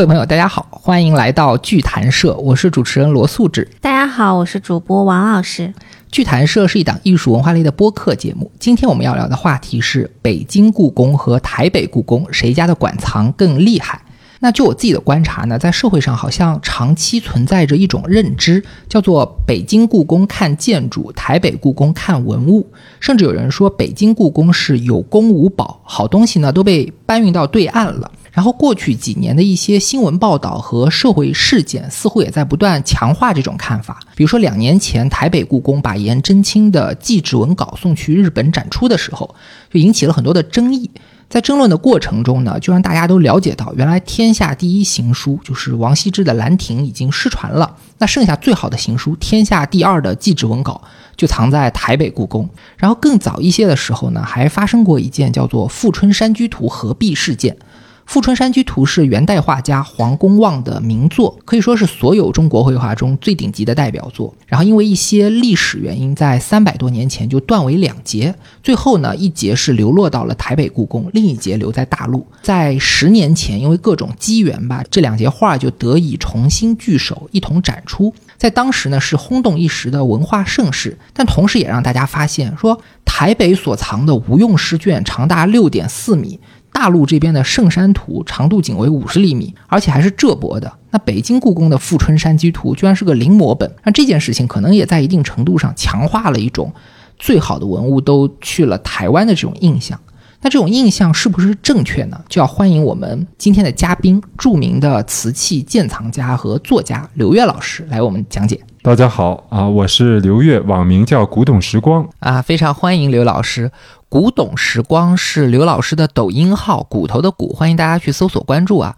各位朋友，大家好，欢迎来到剧谈社，我是主持人罗素志。大家好，我是主播王老师。剧谈社是一档艺术文化类的播客节目。今天我们要聊的话题是北京故宫和台北故宫谁家的馆藏更厉害？那就我自己的观察呢，在社会上好像长期存在着一种认知，叫做北京故宫看建筑，台北故宫看文物，甚至有人说北京故宫是有宫无宝，好东西呢都被搬运到对岸了。然后过去几年的一些新闻报道和社会事件，似乎也在不断强化这种看法。比如说两年前台北故宫把颜真卿的祭侄文稿送去日本展出的时候，就引起了很多的争议。在争论的过程中呢，就让大家都了解到，原来天下第一行书就是王羲之的《兰亭》已经失传了。那剩下最好的行书，天下第二的祭侄文稿，就藏在台北故宫。然后更早一些的时候呢，还发生过一件叫做《富春山居图》合璧事件。《富春山居图》是元代画家黄公望的名作，可以说是所有中国绘画中最顶级的代表作。然后因为一些历史原因，在三百多年前就断为两截。最后呢，一节是流落到了台北故宫，另一节留在大陆。在十年前，因为各种机缘吧，这两节画就得以重新聚首，一同展出。在当时呢，是轰动一时的文化盛事，但同时也让大家发现，说台北所藏的无用诗卷长达六点四米。大陆这边的《圣山图》长度仅为五十厘米，而且还是浙博的。那北京故宫的《富春山居图》居然是个临摹本，那这件事情可能也在一定程度上强化了一种最好的文物都去了台湾的这种印象。那这种印象是不是正确呢？就要欢迎我们今天的嘉宾，著名的瓷器鉴藏家和作家刘越老师来我们讲解。大家好啊，我是刘越，网名叫古董时光啊，非常欢迎刘老师。古董时光是刘老师的抖音号，骨头的骨，欢迎大家去搜索关注啊。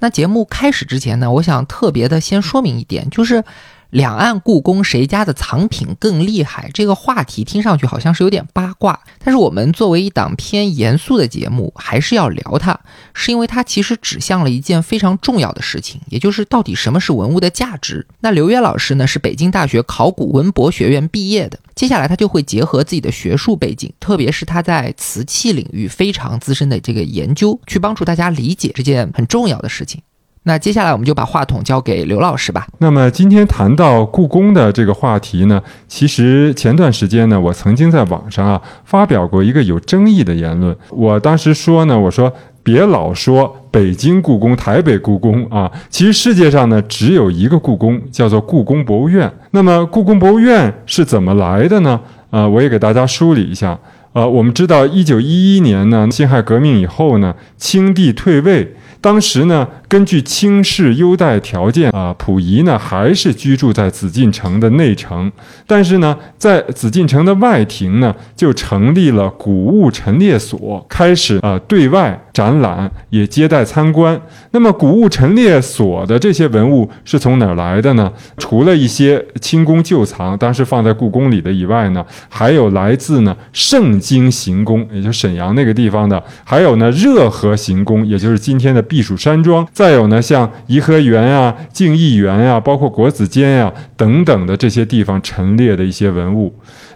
那节目开始之前呢，我想特别的先说明一点，就是。两岸故宫谁家的藏品更厉害？这个话题听上去好像是有点八卦，但是我们作为一档偏严肃的节目，还是要聊它，是因为它其实指向了一件非常重要的事情，也就是到底什么是文物的价值。那刘渊老师呢，是北京大学考古文博学院毕业的，接下来他就会结合自己的学术背景，特别是他在瓷器领域非常资深的这个研究，去帮助大家理解这件很重要的事情。那接下来我们就把话筒交给刘老师吧。那么今天谈到故宫的这个话题呢，其实前段时间呢，我曾经在网上啊发表过一个有争议的言论。我当时说呢，我说别老说北京故宫、台北故宫啊，其实世界上呢只有一个故宫，叫做故宫博物院。那么故宫博物院是怎么来的呢？啊，我也给大家梳理一下。呃，我们知道一九一一年呢，辛亥革命以后呢，清帝退位。当时呢，根据清室优待条件啊，溥仪呢还是居住在紫禁城的内城，但是呢，在紫禁城的外庭呢，就成立了古物陈列所，开始啊对外展览，也接待参观。那么，古物陈列所的这些文物是从哪儿来的呢？除了一些清宫旧藏，当时放在故宫里的以外呢，还有来自呢盛京行宫，也就是沈阳那个地方的，还有呢热河行宫，也就是今天的。避暑山庄，再有呢，像颐和园啊、静义园啊，包括国子监呀等等的这些地方陈列的一些文物。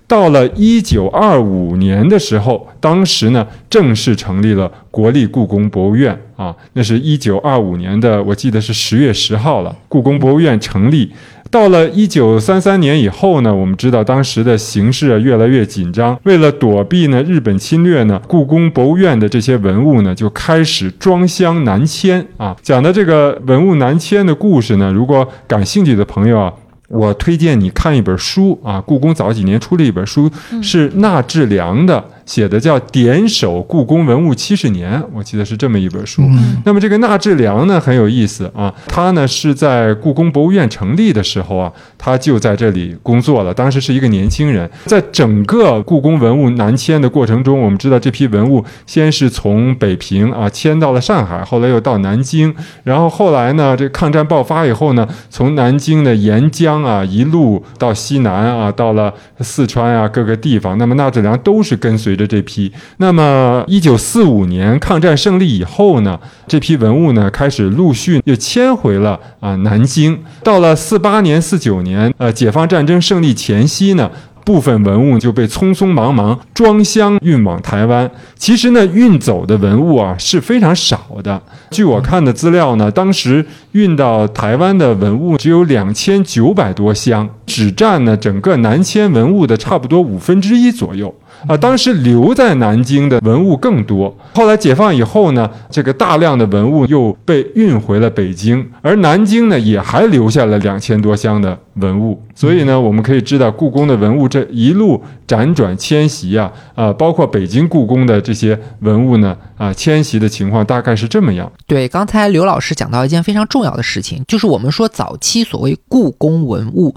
到了一九二五年的时候，当时呢正式成立了国立故宫博物院啊，那是一九二五年的，我记得是十月十号了，故宫博物院成立。到了一九三三年以后呢，我们知道当时的形势啊越来越紧张，为了躲避呢日本侵略呢，故宫博物院的这些文物呢就开始装箱南迁啊。讲的这个文物南迁的故事呢，如果感兴趣的朋友啊。我推荐你看一本书啊，故宫早几年出了一本书，是纳智良的。写的叫《点首故宫文物七十年》，我记得是这么一本书。那么这个纳智良呢很有意思啊，他呢是在故宫博物院成立的时候啊，他就在这里工作了。当时是一个年轻人，在整个故宫文物南迁的过程中，我们知道这批文物先是从北平啊迁到了上海，后来又到南京，然后后来呢，这抗战爆发以后呢，从南京的沿江啊一路到西南啊，到了四川啊各个地方。那么纳智良都是跟随。着这批，那么一九四五年抗战胜利以后呢，这批文物呢开始陆续又迁回了啊南京。到了四八年、四九年，呃，解放战争胜利前夕呢。部分文物就被匆匆忙忙装箱运往台湾。其实呢，运走的文物啊是非常少的。据我看的资料呢，当时运到台湾的文物只有两千九百多箱，只占呢整个南迁文物的差不多五分之一左右。啊，当时留在南京的文物更多。后来解放以后呢，这个大量的文物又被运回了北京，而南京呢也还留下了两千多箱的文物。所以呢，我们可以知道故宫的文物这一路辗转迁徙啊，啊，包括北京故宫的这些文物呢，啊，迁徙的情况大概是这么样。对，刚才刘老师讲到一件非常重要的事情，就是我们说早期所谓故宫文物。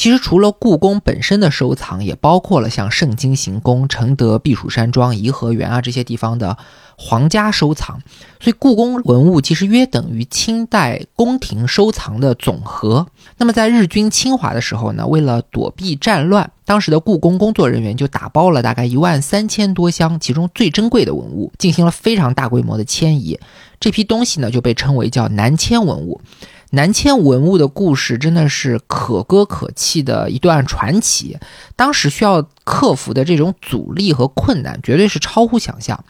其实除了故宫本身的收藏，也包括了像盛京行宫、承德避暑山庄、颐和园啊这些地方的皇家收藏。所以故宫文物其实约等于清代宫廷收藏的总和。那么在日军侵华的时候呢，为了躲避战乱，当时的故宫工作人员就打包了大概一万三千多箱，其中最珍贵的文物，进行了非常大规模的迁移。这批东西呢，就被称为叫南迁文物。南迁文物的故事真的是可歌可泣的一段传奇。当时需要克服的这种阻力和困难，绝对是超乎想象。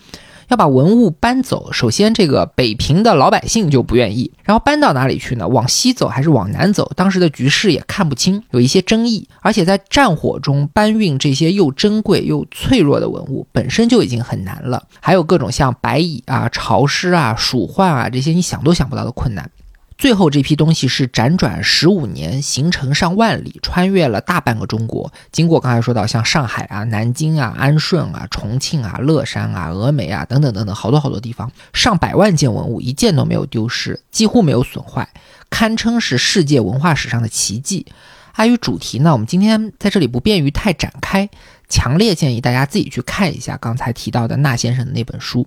要把文物搬走，首先这个北平的老百姓就不愿意，然后搬到哪里去呢？往西走还是往南走？当时的局势也看不清，有一些争议。而且在战火中搬运这些又珍贵又脆弱的文物，本身就已经很难了，还有各种像白蚁啊、潮湿啊、鼠患啊这些你想都想不到的困难。最后这批东西是辗转十五年，行程上万里，穿越了大半个中国，经过刚才说到像上海啊、南京啊、安顺啊、重庆啊、乐山啊、峨眉啊等等等等好多好多地方，上百万件文物一件都没有丢失，几乎没有损坏，堪称是世界文化史上的奇迹。碍于主题呢，我们今天在这里不便于太展开，强烈建议大家自己去看一下刚才提到的那先生的那本书。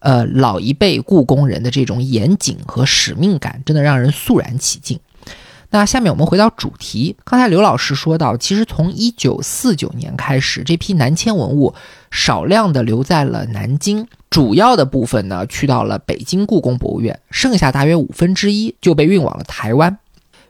呃，老一辈故宫人的这种严谨和使命感，真的让人肃然起敬。那下面我们回到主题，刚才刘老师说到，其实从一九四九年开始，这批南迁文物少量的留在了南京，主要的部分呢去到了北京故宫博物院，剩下大约五分之一就被运往了台湾。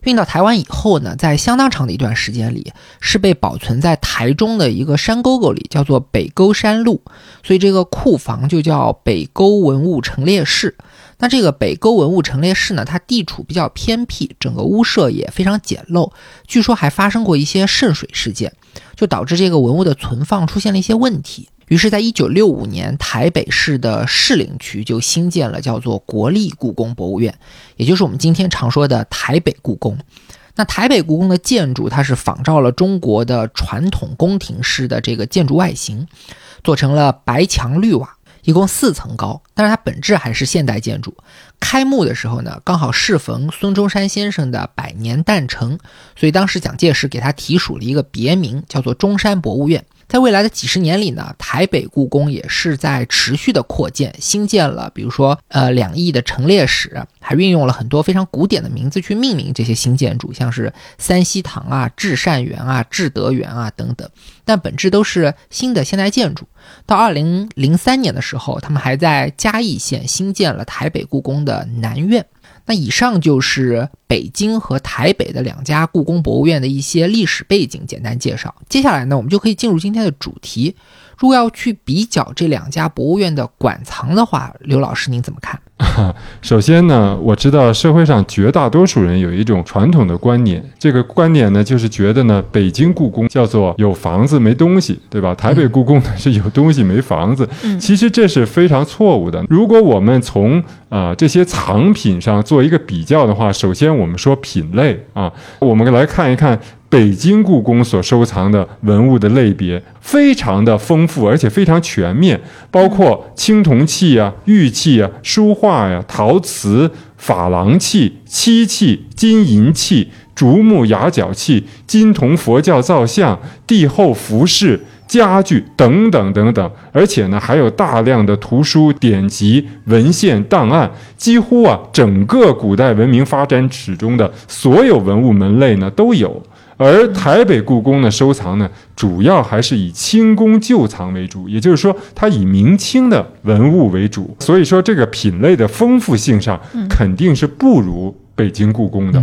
运到台湾以后呢，在相当长的一段时间里，是被保存在台中的一个山沟沟里，叫做北沟山路，所以这个库房就叫北沟文物陈列室。那这个北沟文物陈列室呢，它地处比较偏僻，整个屋舍也非常简陋，据说还发生过一些渗水事件，就导致这个文物的存放出现了一些问题。于是，在一九六五年，台北市的士林区就新建了叫做国立故宫博物院，也就是我们今天常说的台北故宫。那台北故宫的建筑，它是仿照了中国的传统宫廷式的这个建筑外形，做成了白墙绿瓦，一共四层高。但是它本质还是现代建筑。开幕的时候呢，刚好适逢孙中山先生的百年诞辰，所以当时蒋介石给他提署了一个别名，叫做中山博物院。在未来的几十年里呢，台北故宫也是在持续的扩建，新建了，比如说，呃，两亿的陈列室，还运用了很多非常古典的名字去命名这些新建筑，像是三希堂啊、至善园啊、至德园啊等等，但本质都是新的现代建筑。到二零零三年的时候，他们还在嘉义县新建了台北故宫的南院。那以上就是北京和台北的两家故宫博物院的一些历史背景简单介绍。接下来呢，我们就可以进入今天的主题。如果要去比较这两家博物院的馆藏的话，刘老师您怎么看？首先呢，我知道社会上绝大多数人有一种传统的观念，这个观点呢，就是觉得呢，北京故宫叫做有房子没东西，对吧？台北故宫呢是有东西没房子。其实这是非常错误的。如果我们从啊这些藏品上做一个比较的话，首先我们说品类啊，我们来看一看。北京故宫所收藏的文物的类别非常的丰富，而且非常全面，包括青铜器啊、玉器啊、书画呀、陶瓷、珐琅器、漆器、金银器、竹木牙角器、金铜佛教造像、帝后服饰、家具等等等等，而且呢，还有大量的图书、典籍、文献档案，几乎啊，整个古代文明发展史中的所有文物门类呢都有。而台北故宫的收藏呢，主要还是以清宫旧藏为主，也就是说，它以明清的文物为主。所以说，这个品类的丰富性上，肯定是不如北京故宫的。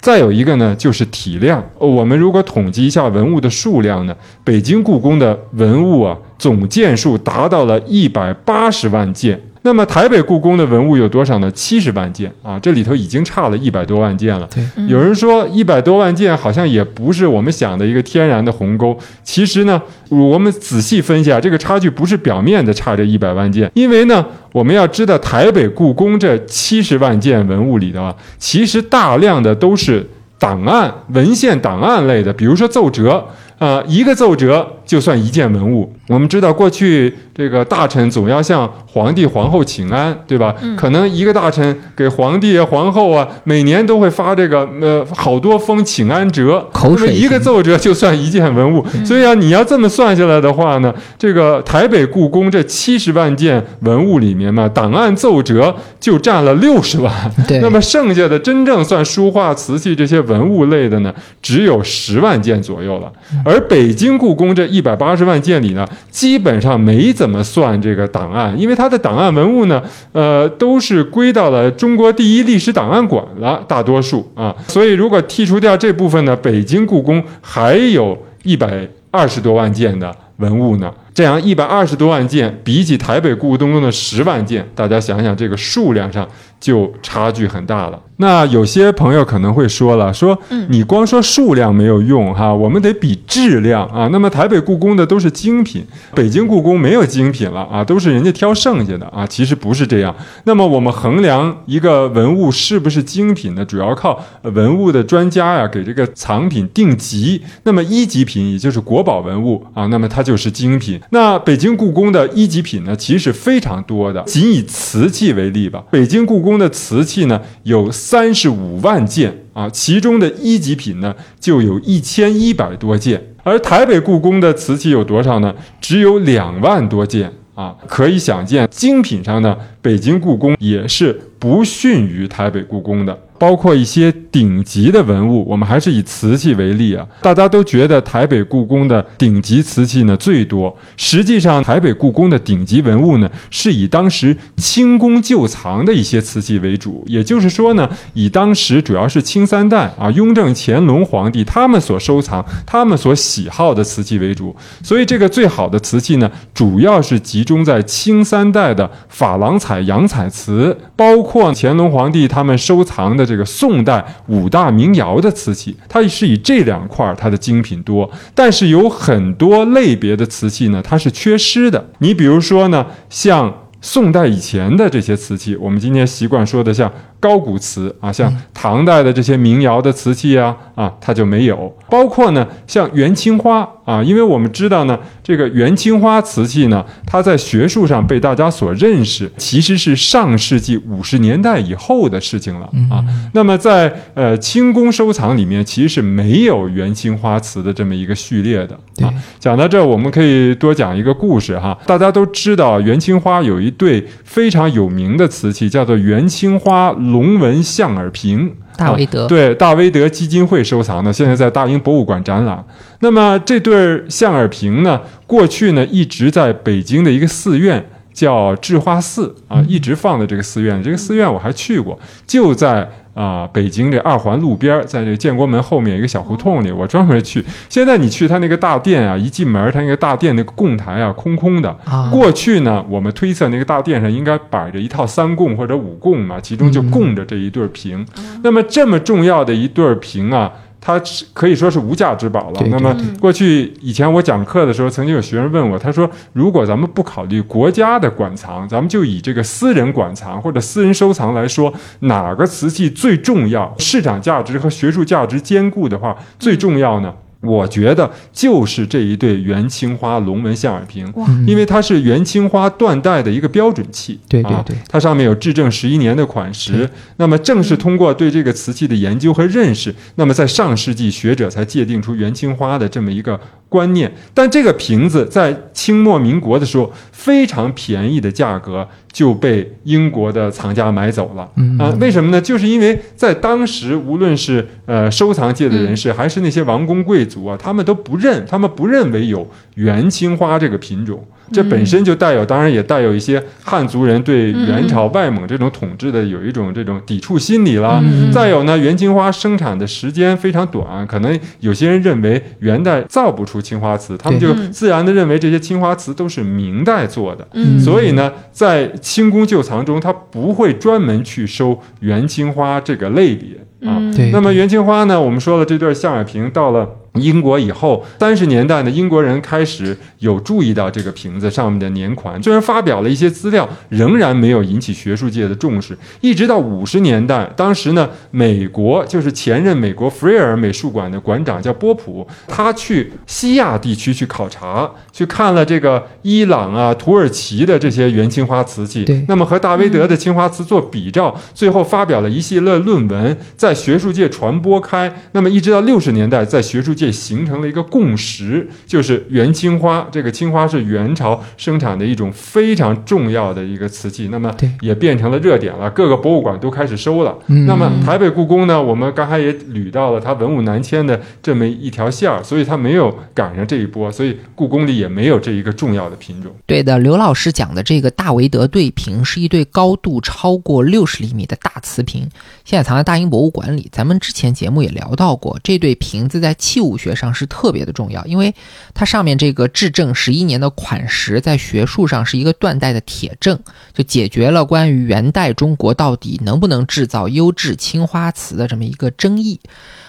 再有一个呢，就是体量。我们如果统计一下文物的数量呢，北京故宫的文物啊，总件数达到了一百八十万件。那么台北故宫的文物有多少呢？七十万件啊，这里头已经差了一百多万件了。对，有人说一百多万件好像也不是我们想的一个天然的鸿沟。其实呢，我们仔细分析啊，这个差距不是表面的差这一百万件，因为呢，我们要知道台北故宫这七十万件文物里头啊，其实大量的都是档案、文献档案类的，比如说奏折啊，一个奏折就算一件文物。我们知道过去这个大臣总要向皇帝皇后请安，对吧？可能一个大臣给皇帝啊、皇后啊，每年都会发这个呃好多封请安折，口水那么一个奏折就算一件文物。所以啊，你要这么算下来的话呢，这个台北故宫这七十万件文物里面嘛，档案奏折就占了六十万。对那么剩下的真正算书画、瓷器这些文物类的呢，只有十万件左右了。而北京故宫这一一百八十万件里呢，基本上没怎么算这个档案，因为它的档案文物呢，呃，都是归到了中国第一历史档案馆了，大多数啊。所以如果剔除掉这部分呢，北京故宫还有一百二十多万件的文物呢。这样一百二十多万件，比起台北故宫中的十万件，大家想想这个数量上就差距很大了。那有些朋友可能会说了，说你光说数量没有用哈，我们得比质量啊。那么台北故宫的都是精品，北京故宫没有精品了啊，都是人家挑剩下的啊。其实不是这样。那么我们衡量一个文物是不是精品呢，主要靠呃文物的专家呀给这个藏品定级。那么一级品也就是国宝文物啊，那么它就是精品。那北京故宫的一级品呢，其实非常多的。仅以瓷器为例吧，北京故宫的瓷器呢有三十五万件啊，其中的一级品呢就有一千一百多件，而台北故宫的瓷器有多少呢？只有两万多件啊，可以想见，精品上呢，北京故宫也是不逊于台北故宫的。包括一些顶级的文物，我们还是以瓷器为例啊。大家都觉得台北故宫的顶级瓷器呢最多，实际上台北故宫的顶级文物呢是以当时清宫旧藏的一些瓷器为主，也就是说呢，以当时主要是清三代啊，雍正、乾隆皇帝他们所收藏、他们所喜好的瓷器为主。所以这个最好的瓷器呢，主要是集中在清三代的珐琅彩、洋彩瓷，包括乾隆皇帝他们收藏的这个宋代五大名窑的瓷器，它是以这两块儿它的精品多，但是有很多类别的瓷器呢，它是缺失的。你比如说呢，像宋代以前的这些瓷器，我们今天习惯说的像高古瓷啊，像唐代的这些民窑的瓷器啊，啊，它就没有。包括呢，像元青花啊，因为我们知道呢，这个元青花瓷器呢，它在学术上被大家所认识，其实是上世纪五十年代以后的事情了啊。那么在呃清宫收藏里面，其实是没有元青花瓷的这么一个序列的啊。讲到这儿，我们可以多讲一个故事哈。大家都知道元青花有一对非常有名的瓷器，叫做元青花龙纹象耳瓶。大威德啊对大威德基金会收藏的，现在在大英博物馆展览。那么这对儿象耳瓶呢，过去呢一直在北京的一个寺院叫智化寺啊，一直放在这个寺院。这个寺院我还去过，就在啊、北京这二环路边儿，在这建国门后面一个小胡同里，我专门去。现在你去他那个大殿啊，一进门，他那个大殿那个供台啊，空空的。啊，过去呢，我们推测那个大殿上应该摆着一套三供或者五供嘛，其中就供着这一对儿瓶。那么这么重要的一对儿瓶啊，它是可以说是无价之宝了。那么过去以前我讲课的时候，曾经有学生问我，他说如果咱们不考虑国家的馆藏，咱们就以这个私人馆藏或者私人收藏来说，哪个瓷器最重要？市场价值和学术价值兼顾的话，最重要呢？我觉得就是这一对元青花龙纹象耳瓶，因为它是元青花断代的一个标准器。啊对对对它上面有至正十一年的款式。那么正是通过对这个瓷器的研究和认识，那么在上世纪学者才界定出元青花的这么一个观念。但这个瓶子在清末民国的时候，非常便宜的价格就被英国的藏家买走了。嗯啊，为什么呢？就是因为在当时，无论是呃收藏界的人士，还是那些王公贵族啊，他们都不认，他们不认为有元青花这个品种。这本身就带有，当然也带有一些汉族人对元朝外蒙这种统治的有一种这种抵触心理啦。再有呢，元青花生产的时间非常短，可能有些人认为元代造不出青花瓷，他们就自然的认为这些青花瓷都是明代做的。所以呢，在清宫旧藏中，他不会专门去收元青花这个类别啊。那么元青花呢，我们说了这对象眼瓶到了。英国以后三十年代呢，英国人开始有注意到这个瓶子上面的年款，虽然发表了一些资料，仍然没有引起学术界的重视。一直到五十年代，当时呢，美国就是前任美国弗瑞尔美术馆的馆长叫波普，他去西亚地区去考察，去看了这个伊朗啊、土耳其的这些元青花瓷器，那么和大威德的青花瓷做比照，最后发表了一系列论文，在学术界传播开。那么一直到六十年代，在学术界形成了一个共识，就是元青花。这个青花是元朝生产的一种非常重要的一个瓷器，那么也变成了热点了，各个博物馆都开始收了。那么台北故宫呢？我们刚才也捋到了它文物南迁的这么一条线儿，所以它没有赶上这一波，所以故宫里也没有这一个重要的品种。对的，刘老师讲的这个大维德对瓶是一对高度超过六十厘米的大瓷瓶，现在藏在大英博物馆里。咱们之前节目也聊到过，这对瓶子在器物。武学上是特别的重要，因为它上面这个至正十一年的款石，在学术上是一个断代的铁证，就解决了关于元代中国到底能不能制造优质青花瓷的这么一个争议。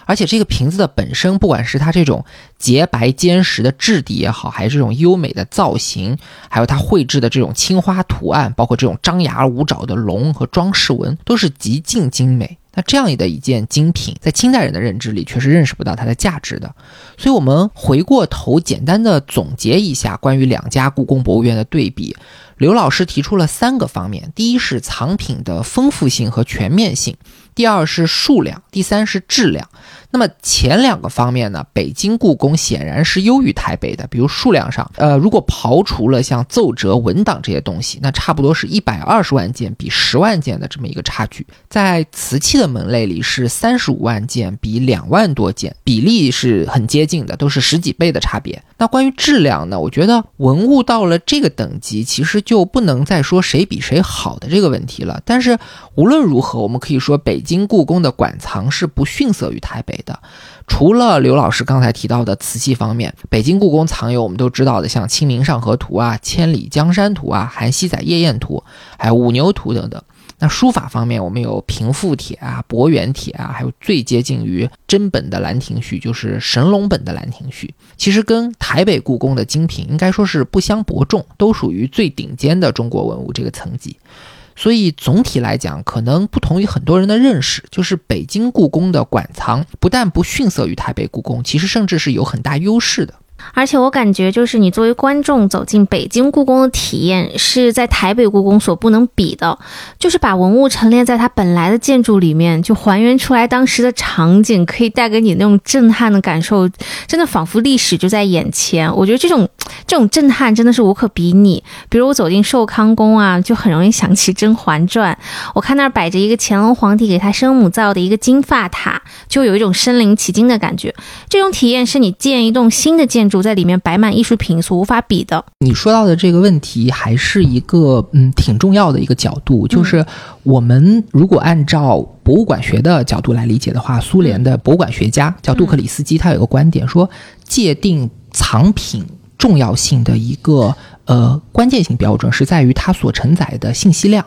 而且这个瓶子的本身，不管是它这种洁白坚实的质地也好，还是这种优美的造型，还有它绘制的这种青花图案，包括这种张牙舞爪的龙和装饰纹，都是极尽精美。那这样的一件精品，在清代人的认知里却是认识不到它的价值的。所以，我们回过头简单的总结一下关于两家故宫博物院的对比。刘老师提出了三个方面：第一是藏品的丰富性和全面性；第二是数量；第三是质量。那么前两个方面呢，北京故宫显然是优于台北的。比如数量上，呃，如果刨除了像奏折、文档这些东西，那差不多是一百二十万件比十万件的这么一个差距。在瓷器的门类里是三十五万件比两万多件，比例是很接近的，都是十几倍的差别。那关于质量呢，我觉得文物到了这个等级，其实就不能再说谁比谁好的这个问题了。但是无论如何，我们可以说北京故宫的馆藏是不逊色于台北。的，除了刘老师刚才提到的瓷器方面，北京故宫藏有我们都知道的，像《清明上河图》啊、《千里江山图》啊、《韩熙载夜宴图》，还有《五牛图》等等。那书法方面，我们有平复帖啊、博远帖啊，还有最接近于真本的《兰亭序》，就是神龙本的《兰亭序》。其实跟台北故宫的精品应该说是不相伯仲，都属于最顶尖的中国文物这个层级。所以总体来讲，可能不同于很多人的认识，就是北京故宫的馆藏不但不逊色于台北故宫，其实甚至是有很大优势的。而且我感觉，就是你作为观众走进北京故宫的体验，是在台北故宫所不能比的。就是把文物陈列在它本来的建筑里面，就还原出来当时的场景，可以带给你那种震撼的感受，真的仿佛历史就在眼前。我觉得这种这种震撼真的是无可比拟。比如我走进寿康宫啊，就很容易想起《甄嬛传》。我看那儿摆着一个乾隆皇帝给他生母造的一个金发塔，就有一种身临其境的感觉。这种体验是你建一栋新的建筑筑。主在里面摆满艺术品所无法比的。你说到的这个问题还是一个嗯挺重要的一个角度，就是我们如果按照博物馆学的角度来理解的话，苏联的博物馆学家叫杜克里斯基，他有个观点说，界定藏品重要性的一个呃关键性标准是在于它所承载的信息量。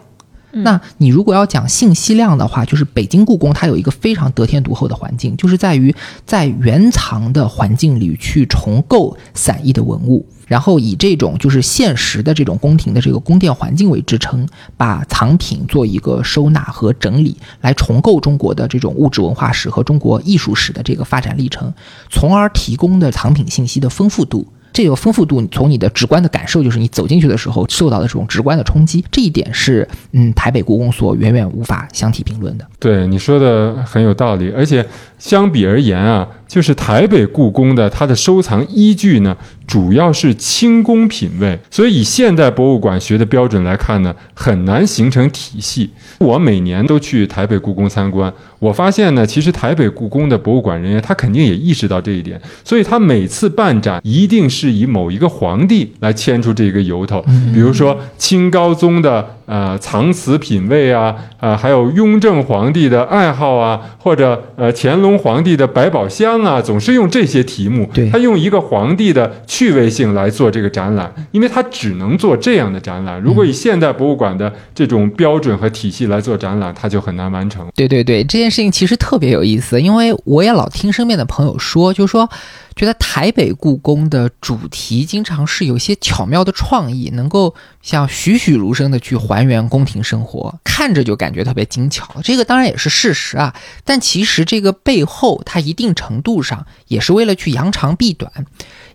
那你如果要讲信息量的话，就是北京故宫它有一个非常得天独厚的环境，就是在于在原藏的环境里去重构散佚的文物，然后以这种就是现实的这种宫廷的这个宫殿环境为支撑，把藏品做一个收纳和整理，来重构中国的这种物质文化史和中国艺术史的这个发展历程，从而提供的藏品信息的丰富度。这个丰富度，从你的直观的感受，就是你走进去的时候受到的这种直观的冲击，这一点是，嗯，台北故宫所远远无法相提并论的。对你说的很有道理，而且相比而言啊，就是台北故宫的它的收藏依据呢，主要是清宫品位，所以以现代博物馆学的标准来看呢，很难形成体系。我每年都去台北故宫参观，我发现呢，其实台北故宫的博物馆人员他肯定也意识到这一点，所以他每次办展一定是以某一个皇帝来牵出这个由头，比如说清高宗的呃藏瓷品位啊，啊还有雍正皇帝的爱好啊，或者呃乾隆皇帝的百宝箱啊，总是用这些题目，对他用一个皇帝的趣味性来做这个展览，因为他只能做这样的展览。如果以现代博物馆的这种标准和体系来做展览，他就很难完成。对对对，这件事情其实特别有意思，因为我也老听身边的朋友说，就说觉得台北故宫的主题经常是有些巧妙的创意，能够像栩栩如生的去还原宫廷生活，看着就感觉特别精巧。这个当然也是事实啊，但其实这个背后，它一定程度上也是为了去扬长避短。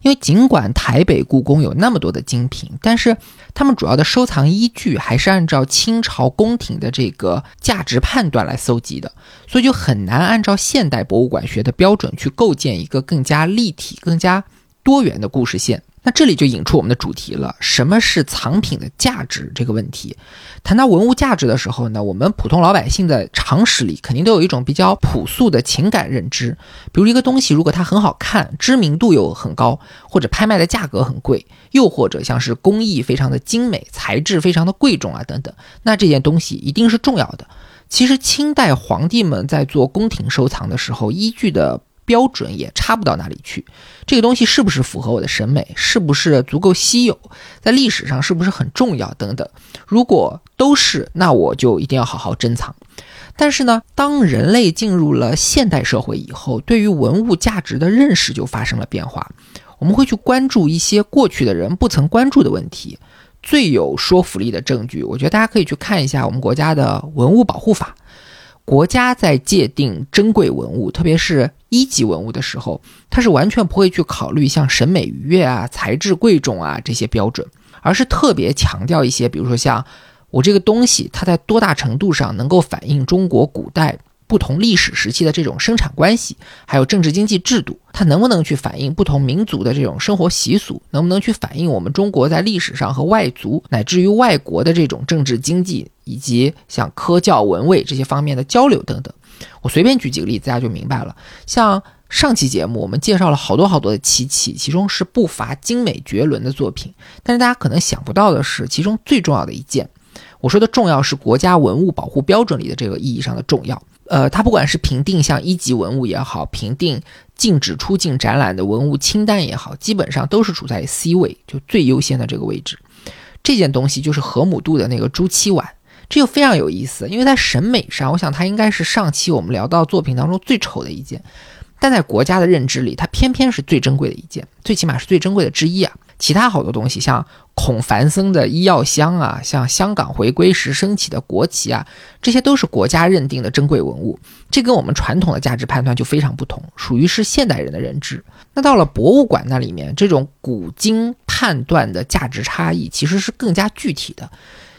因为尽管台北故宫有那么多的精品，但是他们主要的收藏依据还是按照清朝宫廷的这个价值判断来搜集的，所以就很难按照现代博物馆学的标准去构建一个更加立体、更加多元的故事线。那这里就引出我们的主题了，什么是藏品的价值这个问题。谈到文物价值的时候呢，我们普通老百姓的常识里肯定都有一种比较朴素的情感认知，比如一个东西如果它很好看，知名度又很高，或者拍卖的价格很贵，又或者像是工艺非常的精美，材质非常的贵重啊等等，那这件东西一定是重要的。其实清代皇帝们在做宫廷收藏的时候，依据的。标准也差不到哪里去，这个东西是不是符合我的审美，是不是足够稀有，在历史上是不是很重要等等。如果都是，那我就一定要好好珍藏。但是呢，当人类进入了现代社会以后，对于文物价值的认识就发生了变化。我们会去关注一些过去的人不曾关注的问题。最有说服力的证据，我觉得大家可以去看一下我们国家的文物保护法。国家在界定珍贵文物，特别是一级文物的时候，它是完全不会去考虑像审美愉悦啊、材质贵重啊这些标准，而是特别强调一些，比如说像我这个东西，它在多大程度上能够反映中国古代。不同历史时期的这种生产关系，还有政治经济制度，它能不能去反映不同民族的这种生活习俗？能不能去反映我们中国在历史上和外族乃至于外国的这种政治经济以及像科教文卫这些方面的交流等等？我随便举几个例子，大家就明白了。像上期节目我们介绍了好多好多的漆器，其中是不乏精美绝伦的作品，但是大家可能想不到的是，其中最重要的一件，我说的重要是国家文物保护标准里的这个意义上的重要。呃，它不管是评定像一级文物也好，评定禁止出境展览的文物清单也好，基本上都是处在 C 位，就最优先的这个位置。这件东西就是河姆渡的那个朱漆碗，这就非常有意思，因为在审美上，我想它应该是上期我们聊到作品当中最丑的一件，但在国家的认知里，它偏偏是最珍贵的一件，最起码是最珍贵的之一啊。其他好多东西，像孔繁森的医药箱啊，像香港回归时升起的国旗啊，这些都是国家认定的珍贵文物。这跟我们传统的价值判断就非常不同，属于是现代人的认知。那到了博物馆那里面，这种古今判断的价值差异其实是更加具体的。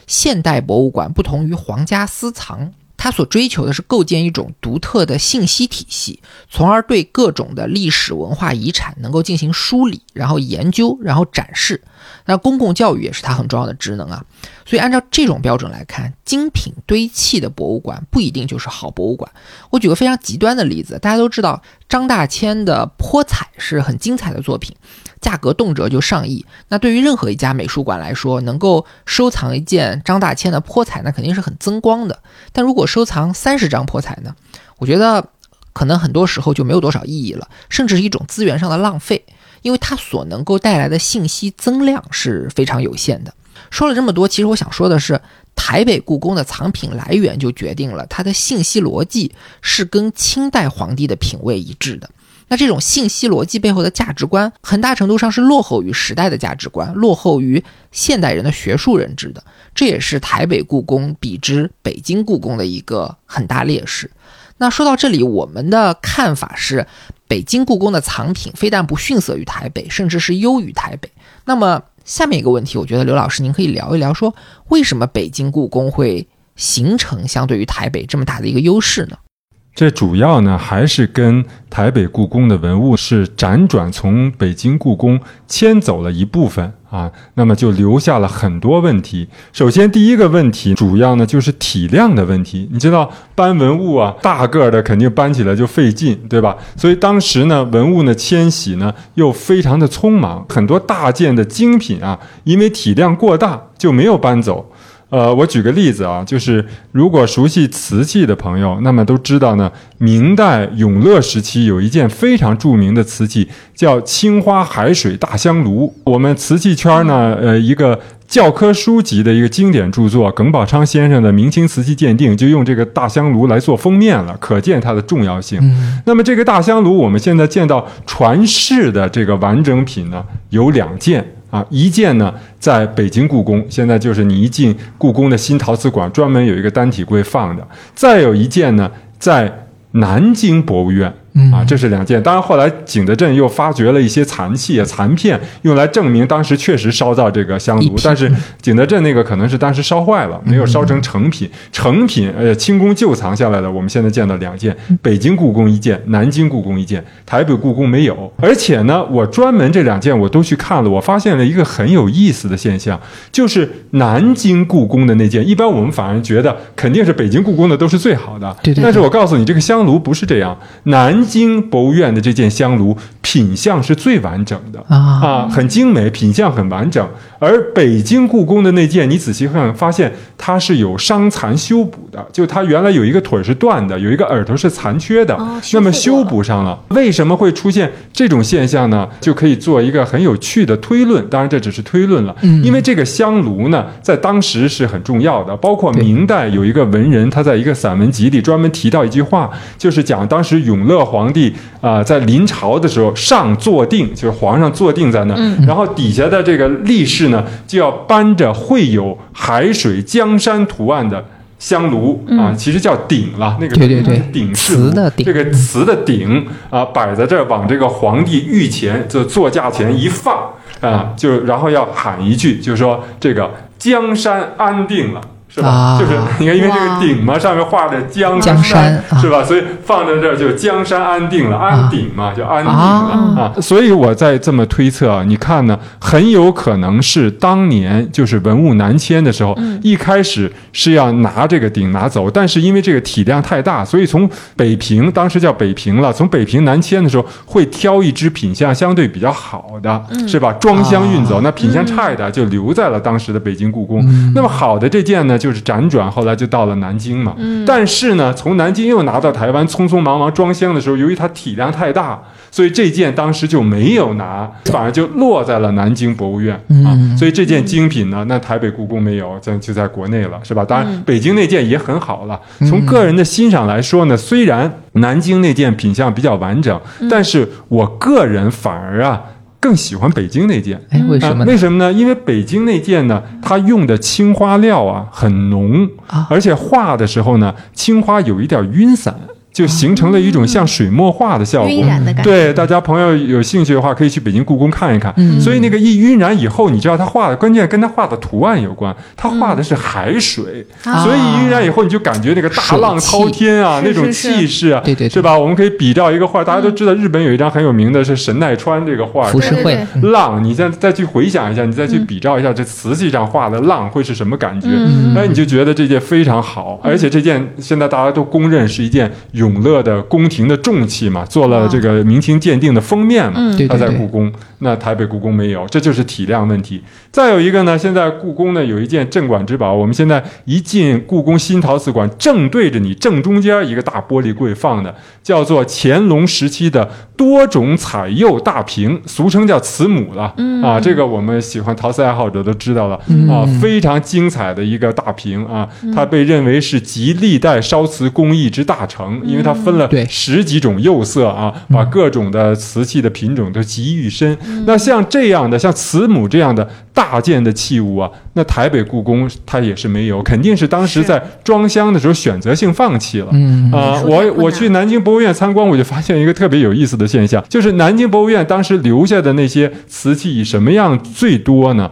现代博物馆不同于皇家私藏。他所追求的是构建一种独特的信息体系，从而对各种的历史文化遗产能够进行梳理，然后研究，然后展示。那公共教育也是它很重要的职能啊。所以按照这种标准来看，精品堆砌的博物馆不一定就是好博物馆。我举个非常极端的例子，大家都知道张大千的泼彩是很精彩的作品。价格动辄就上亿，那对于任何一家美术馆来说，能够收藏一件张大千的泼彩，那肯定是很增光的。但如果收藏三十张破彩呢？我觉得可能很多时候就没有多少意义了，甚至是一种资源上的浪费，因为它所能够带来的信息增量是非常有限的。说了这么多，其实我想说的是，台北故宫的藏品来源就决定了它的信息逻辑是跟清代皇帝的品位一致的。那这种信息逻辑背后的价值观，很大程度上是落后于时代的价值观，落后于现代人的学术认知的。这也是台北故宫比之北京故宫的一个很大劣势。那说到这里，我们的看法是，北京故宫的藏品非但不逊色于台北，甚至是优于台北。那么下面一个问题，我觉得刘老师您可以聊一聊，说为什么北京故宫会形成相对于台北这么大的一个优势呢？这主要呢还是跟台北故宫的文物是辗转从北京故宫迁走了一部分啊，那么就留下了很多问题。首先，第一个问题主要呢就是体量的问题。你知道搬文物啊，大个儿的肯定搬起来就费劲，对吧？所以当时呢，文物呢迁徙呢又非常的匆忙，很多大件的精品啊，因为体量过大就没有搬走。呃，我举个例子啊，就是如果熟悉瓷器的朋友，那么都知道呢，明代永乐时期有一件非常著名的瓷器，叫青花海水大香炉。我们瓷器圈呢，呃，一个教科书级的一个经典著作，耿宝昌先生的《明清瓷器鉴定》就用这个大香炉来做封面了，可见它的重要性。那么这个大香炉，我们现在见到传世的这个完整品呢，有两件。啊，一件呢，在北京故宫，现在就是你一进故宫的新陶瓷馆，专门有一个单体柜放着；再有一件呢，在南京博物院。啊，这是两件。当然，后来景德镇又发掘了一些残器啊、残片，用来证明当时确实烧造这个香炉。但是景德镇那个可能是当时烧坏了，没有烧成成品。成品，呃，清宫旧藏下来的，我们现在见到两件：北京故宫一件，南京故宫一件，台北故宫没有。而且呢，我专门这两件我都去看了，我发现了一个很有意思的现象，就是南京故宫的那件，一般我们反而觉得肯定是北京故宫的都是最好的。对对。但是我告诉你，这个香炉不是这样，南。南京博物院的这件香炉品相是最完整的啊，很精美，品相很完整。而北京故宫的那件，你仔细看，发现它是有伤残修补的，就它原来有一个腿是断的，有一个耳朵是残缺的，那么修补上了。为什么会出现这种现象呢？就可以做一个很有趣的推论。当然，这只是推论了，嗯因为这个香炉呢，在当时是很重要的。包括明代有一个文人，他在一个散文集里专门提到一句话，就是讲当时永乐。皇帝啊，在临朝的时候上坐定，就是皇上坐定在那儿，然后底下的这个力士呢，就要搬着绘有海水江山图案的香炉啊，其实叫鼎了，那个对对对，鼎瓷的鼎，这个瓷的鼎啊，摆在这儿，往这个皇帝御前就座驾前一放啊，就然后要喊一句，就是说这个江山安定了。是吧？就是你看，因为这个鼎嘛，上面画着江山，是吧？所以放在这儿就江山安定了，安鼎嘛，就安定了啊。所以我在这么推测啊，你看呢，很有可能是当年就是文物南迁的时候，一开始是要拿这个鼎拿走，但是因为这个体量太大，所以从北平当时叫北平了，从北平南迁的时候会挑一只品相相对比较好的，是吧？装箱运走，那品相差一点就留在了当时的北京故宫。那么好的这件呢？就是辗转，后来就到了南京嘛。嗯，但是呢，从南京又拿到台湾，匆匆忙忙装箱的时候，由于它体量太大，所以这件当时就没有拿，反而就落在了南京博物院啊。所以这件精品呢，那台北故宫没有，在就在国内了，是吧？当然，北京那件也很好了。从个人的欣赏来说呢，虽然南京那件品相比较完整，但是我个人反而啊。更喜欢北京那件，哎，为什么？为什么呢？因为北京那件呢，它用的青花料啊很浓，而且画的时候呢，青花有一点晕散。就形成了一种像水墨画的效果，晕染的感觉。对，大家朋友有兴趣的话，可以去北京故宫看一看。所以那个一晕染以后，你知道他画的，关键跟他画的图案有关。他画的是海水，所以一晕染以后，你就感觉那个大浪滔天啊，那种气势啊，对对，是吧？我们可以比照一个画，大家都知道，日本有一张很有名的是神奈川这个画，浮世绘浪。你再再去回想一下，你再去比照一下这瓷器上画的浪会是什么感觉？哎，你就觉得这件非常好，而且这件现在大家都公认是一件永乐的宫。廷的重器嘛，做了这个明清鉴定的封面嘛，它在故宫，那台北故宫没有，这就是体量问题。再有一个呢，现在故宫呢有一件镇馆之宝，我们现在一进故宫新陶瓷馆，正对着你正中间一个大玻璃柜放的，叫做乾隆时期的多种彩釉大瓶，俗称叫瓷母了。啊，这个我们喜欢陶瓷爱好者都知道了。啊，非常精彩的一个大瓶啊，它被认为是集历代烧瓷工艺之大成，因为它分了。十几种釉色啊，把各种的瓷器的品种都集于一身。那像这样的，像慈母这样的大件的器物啊，那台北故宫它也是没有，肯定是当时在装箱的时候选择性放弃了。啊，我我去南京博物院参观，我就发现一个特别有意思的现象，就是南京博物院当时留下的那些瓷器，以什么样最多呢？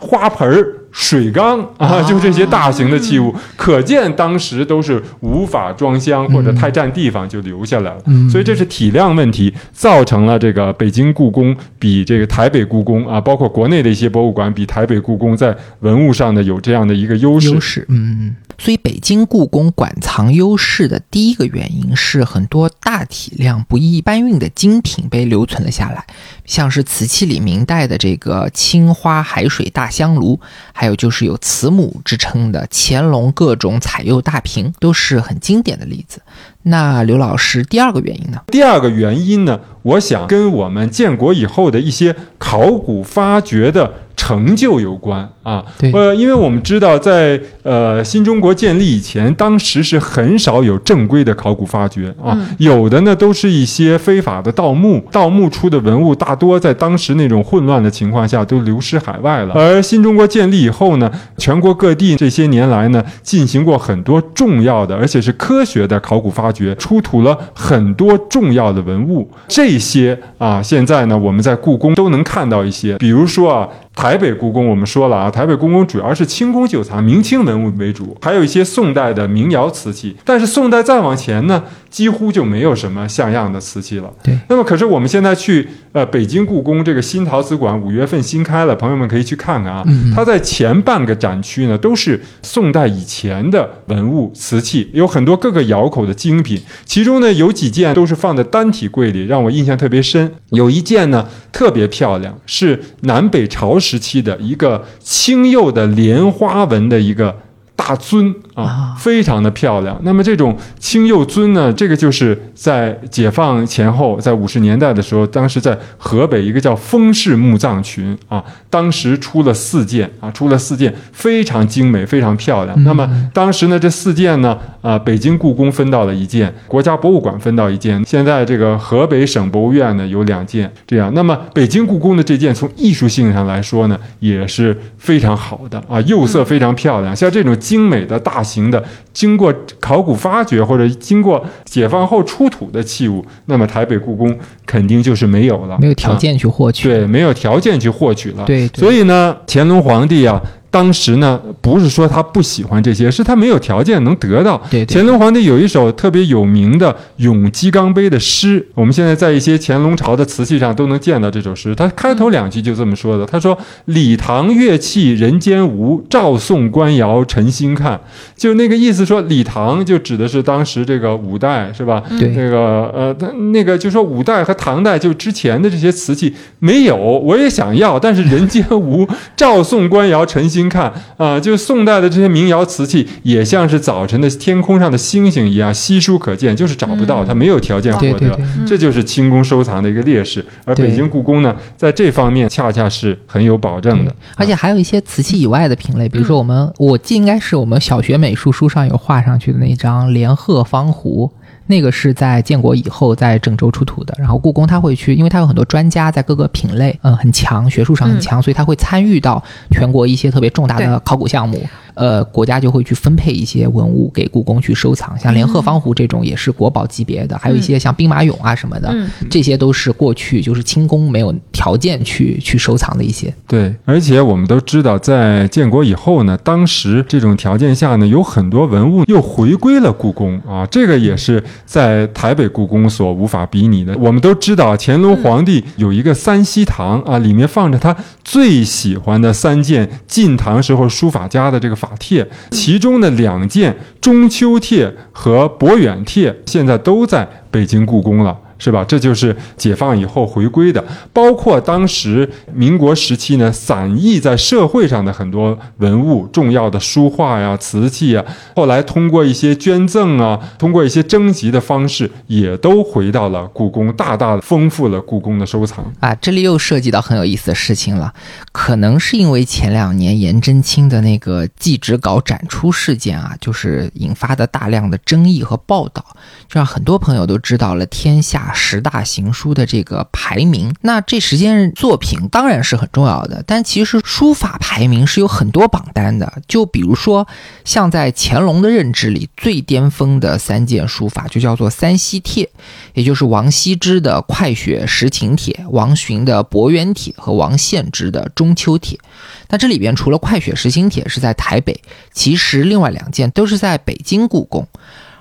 花盆儿水缸啊，就这些大型的器物，可见当时都是无法装箱或者太占地方，就留下来了。所以这是体量问题，造成了这个北京故宫比这个台北故宫啊，包括国内的一些博物馆比台北故宫在文物上的有这样的一个优势。优势，嗯。所以，北京故宫馆藏优势的第一个原因是很多大体量不易搬运的精品被留存了下来，像是瓷器里明代的这个青花海水大香炉，还有就是有慈母之称的乾隆各种彩釉大瓶，都是很经典的例子。那刘老师，第二个原因呢？第二个原因呢，我想跟我们建国以后的一些考古发掘的。成就有关啊，对呃，因为我们知道，在呃新中国建立以前，当时是很少有正规的考古发掘啊，有的呢都是一些非法的盗墓，盗墓出的文物大多在当时那种混乱的情况下都流失海外了。而新中国建立以后呢，全国各地这些年来呢，进行过很多重要的，而且是科学的考古发掘，出土了很多重要的文物。这些啊，现在呢，我们在故宫都能看到一些，比如说啊。台北故宫，我们说了啊，台北故宫主要是清宫旧藏、明清文物为主，还有一些宋代的民窑瓷器。但是宋代再往前呢，几乎就没有什么像样的瓷器了。对。那么，可是我们现在去呃北京故宫这个新陶瓷馆，五月份新开了，朋友们可以去看看啊。嗯。它在前半个展区呢，都是宋代以前的文物瓷器，有很多各个窑口的精品。其中呢，有几件都是放在单体柜里，让我印象特别深。有一件呢，特别漂亮，是南北朝。时期的一个青釉的莲花纹的一个。大尊啊，非常的漂亮。那么这种青釉尊呢，这个就是在解放前后，在五十年代的时候，当时在河北一个叫丰氏墓葬群啊，当时出了四件啊，出了四件非常精美、非常漂亮。那么当时呢，这四件呢，啊，北京故宫分到了一件，国家博物馆分到一件，现在这个河北省博物院呢有两件。这样，那么北京故宫的这件从艺术性上来说呢，也是非常好的啊，釉色非常漂亮，像这种。精美的大型的，经过考古发掘或者经过解放后出土的器物，那么台北故宫肯定就是没有了，没有条件去获取，对，没有条件去获取了，对，所以呢，乾隆皇帝啊。当时呢，不是说他不喜欢这些，是他没有条件能得到。对，乾隆皇帝有一首特别有名的《咏鸡缸杯》的诗，我们现在在一些乾隆朝的瓷器上都能见到这首诗。他开头两句就这么说的：“他说礼堂乐器人间无，照宋官窑臣心看。”就那个意思，说礼堂就指的是当时这个五代，是吧？对，那个呃，他那个就说五代和唐代就之前的这些瓷器没有，我也想要，但是人间无，照宋官窑臣心。您看啊，就宋代的这些民窑瓷器，也像是早晨的天空上的星星一样稀疏可见，就是找不到，它没有条件获得，这就是清宫收藏的一个劣势。而北京故宫呢，在这方面恰恰是很有保证的。而且还有一些瓷器以外的品类，比如说我们，我记应该是我们小学美术书上有画上去的那张连鹤方壶。那个是在建国以后在郑州出土的，然后故宫他会去，因为他有很多专家在各个品类，嗯，很强，学术上很强，所以他会参与到全国一些特别重大的考古项目。呃，国家就会去分配一些文物给故宫去收藏，像连鹤方壶这种也是国宝级别的，还有一些像兵马俑啊什么的，这些都是过去就是清宫没有条件去去收藏的一些。对，而且我们都知道，在建国以后呢，当时这种条件下呢，有很多文物又回归了故宫啊，这个也是在台北故宫所无法比拟的。我们都知道，乾隆皇帝有一个三希堂啊，里面放着他最喜欢的三件晋唐时候书法家的这个。法帖，其中的两件《中秋帖》和《博远帖》，现在都在北京故宫了。是吧？这就是解放以后回归的，包括当时民国时期呢，散佚在社会上的很多文物，重要的书画呀、瓷器啊，后来通过一些捐赠啊，通过一些征集的方式，也都回到了故宫，大大的丰富了故宫的收藏啊。这里又涉及到很有意思的事情了，可能是因为前两年颜真卿的那个祭侄稿展出事件啊，就是引发的大量的争议和报道，就让很多朋友都知道了天下。十大行书的这个排名。那这十件作品当然是很重要的，但其实书法排名是有很多榜单的。就比如说，像在乾隆的认知里最巅峰的三件书法，就叫做三溪帖，也就是王羲之的《快雪时晴帖》、王洵的《伯远帖》和王献之的《中秋帖》。那这里边除了《快雪时晴帖》是在台北，其实另外两件都是在北京故宫。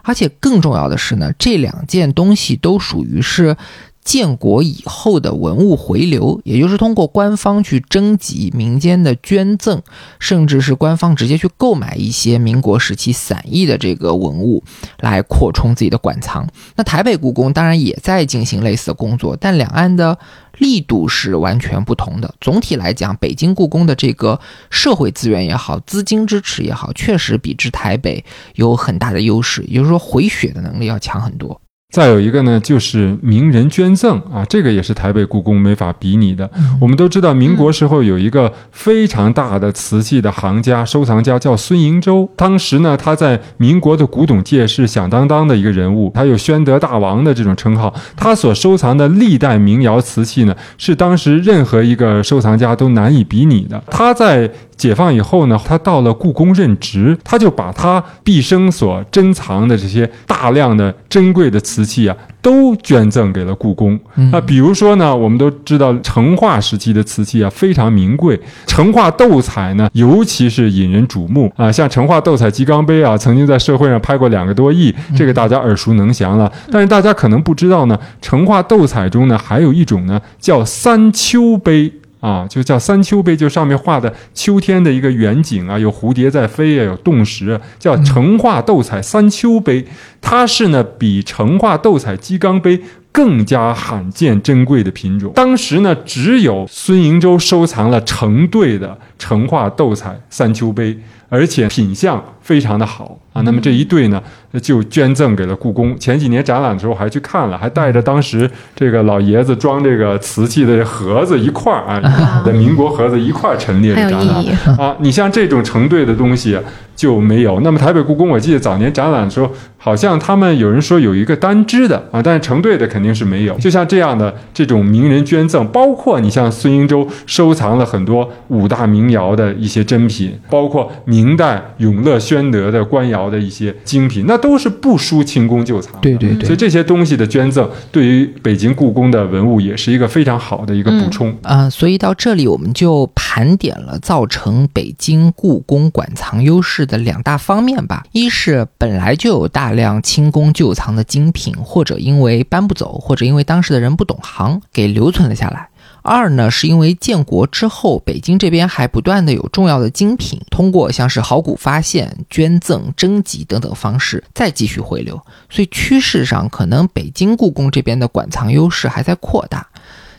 而且更重要的是呢，这两件东西都属于是建国以后的文物回流，也就是通过官方去征集民间的捐赠，甚至是官方直接去购买一些民国时期散佚的这个文物，来扩充自己的馆藏。那台北故宫当然也在进行类似的工作，但两岸的。力度是完全不同的。总体来讲，北京故宫的这个社会资源也好，资金支持也好，确实比之台北有很大的优势，也就是说回血的能力要强很多。再有一个呢，就是名人捐赠啊，这个也是台北故宫没法比拟的。我们都知道，民国时候有一个非常大的瓷器的行家、收藏家，叫孙瀛洲。当时呢，他在民国的古董界是响当当的一个人物，他有“宣德大王”的这种称号。他所收藏的历代民窑瓷器呢，是当时任何一个收藏家都难以比拟的。他在解放以后呢，他到了故宫任职，他就把他毕生所珍藏的这些大量的珍贵的瓷器啊，都捐赠给了故宫。那比如说呢，我们都知道成化时期的瓷器啊非常名贵，成化斗彩呢尤其是引人瞩目啊。像成化斗彩鸡缸杯啊，曾经在社会上拍过两个多亿，这个大家耳熟能详了。但是大家可能不知道呢，成化斗彩中呢还有一种呢叫三秋杯。啊，就叫三秋碑，就上面画的秋天的一个远景啊，有蝴蝶在飞啊，有洞石，叫成化斗彩三秋碑。它是呢比成化斗彩鸡缸杯更加罕见珍贵的品种。当时呢，只有孙瀛洲收藏了成对的成化斗彩三秋杯，而且品相非常的好啊。那么这一对呢？就捐赠给了故宫。前几年展览的时候还去看了，还带着当时这个老爷子装这个瓷器的盒子一块儿啊，的民国盒子一块儿陈列展览啊。你像这种成对的东西就没有。那么台北故宫，我记得早年展览的时候，好像他们有人说有一个单支的啊，但是成对的肯定是没有。就像这样的这种名人捐赠，包括你像孙英周收藏了很多五大名窑的一些珍品，包括明代永乐、宣德的官窑的一些精品，那。都是不输清宫旧藏，对对对，所以这些东西的捐赠对于北京故宫的文物也是一个非常好的一个补充啊。所以到这里我们就盘点了造成北京故宫馆藏优势的两大方面吧：一是本来就有大量清宫旧藏的精品，或者因为搬不走，或者因为当时的人不懂行，给留存了下来。二呢，是因为建国之后，北京这边还不断的有重要的精品，通过像是考古发现、捐赠、征集等等方式再继续回流，所以趋势上可能北京故宫这边的馆藏优势还在扩大。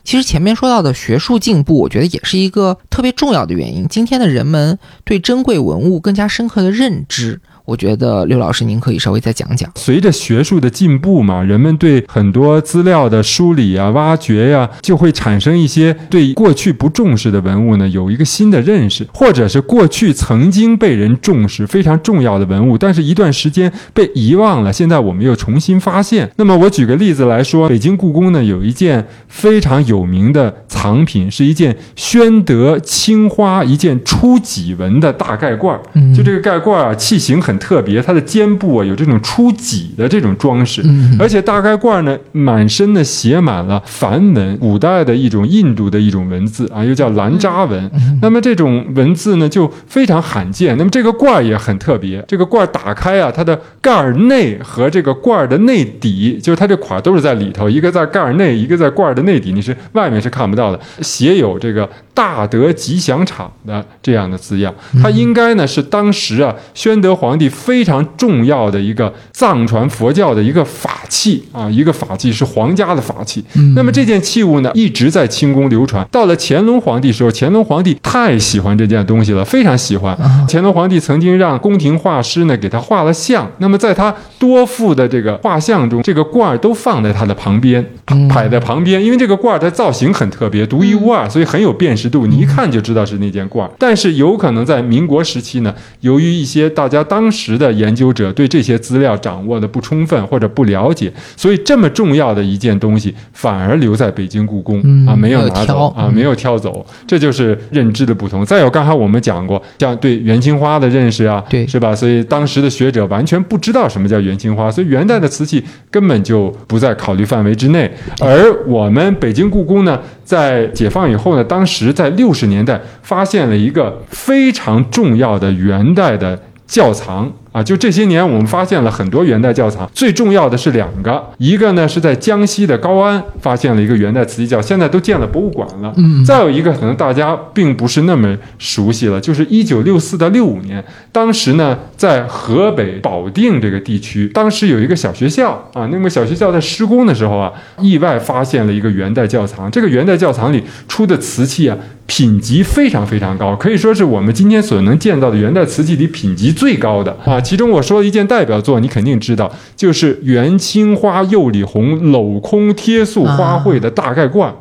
其实前面说到的学术进步，我觉得也是一个特别重要的原因。今天的人们对珍贵文物更加深刻的认知。我觉得刘老师，您可以稍微再讲讲。随着学术的进步嘛，人们对很多资料的梳理啊、挖掘呀，就会产生一些对过去不重视的文物呢，有一个新的认识，或者是过去曾经被人重视、非常重要的文物，但是一段时间被遗忘了，现在我们又重新发现。那么我举个例子来说，北京故宫呢有一件非常有名的藏品，是一件宣德青花一件初几纹的大盖罐儿。就这个盖罐啊，器型很。特别，它的肩部啊有这种出脊的这种装饰，而且大盖罐呢满身呢写满了梵文，古代的一种印度的一种文字啊，又叫兰扎文。那么这种文字呢就非常罕见。那么这个罐也很特别，这个罐打开啊，它的盖儿内和这个罐的内底，就是它这款都是在里头，一个在盖儿内，一个在罐的内底，你是外面是看不到的，写有这个大德吉祥场的这样的字样。它应该呢是当时啊宣德皇帝。非常重要的一个藏传佛教的一个法器啊，一个法器是皇家的法器。那么这件器物呢，一直在清宫流传。到了乾隆皇帝时候，乾隆皇帝太喜欢这件东西了，非常喜欢。乾隆皇帝曾经让宫廷画师呢给他画了像。那么在他多幅的这个画像中，这个罐儿都放在他的旁边，摆在旁边。因为这个罐儿它造型很特别，独一无二，所以很有辨识度，你一看就知道是那件罐儿。但是有可能在民国时期呢，由于一些大家当时的研究者对这些资料掌握的不充分或者不了解，所以这么重要的一件东西反而留在北京故宫嗯啊，没有挑拿走啊，嗯没有挑走，这就是认知的不同。再有，刚才我们讲过，像对元青花的认识啊，对是吧？所以当时的学者完全不知道什么叫元青花，所以元代的瓷器根本就不在考虑范围之内。而我们北京故宫呢，在解放以后呢，当时在六十年代发现了一个非常重要的元代的窖藏。啊，就这些年，我们发现了很多元代窖藏，最重要的是两个，一个呢是在江西的高安发现了一个元代瓷器窖，现在都建了博物馆了。嗯再有一个可能大家并不是那么熟悉了，就是一九六四到六五年，当时呢在河北保定这个地区，当时有一个小学校啊，那么小学校在施工的时候啊，意外发现了一个元代窖藏，这个元代窖藏里出的瓷器啊。品级非常非常高，可以说是我们今天所能见到的元代瓷器里品级最高的啊。其中我说了一件代表作，你肯定知道，就是元青花釉里红镂空贴塑花卉的大盖罐。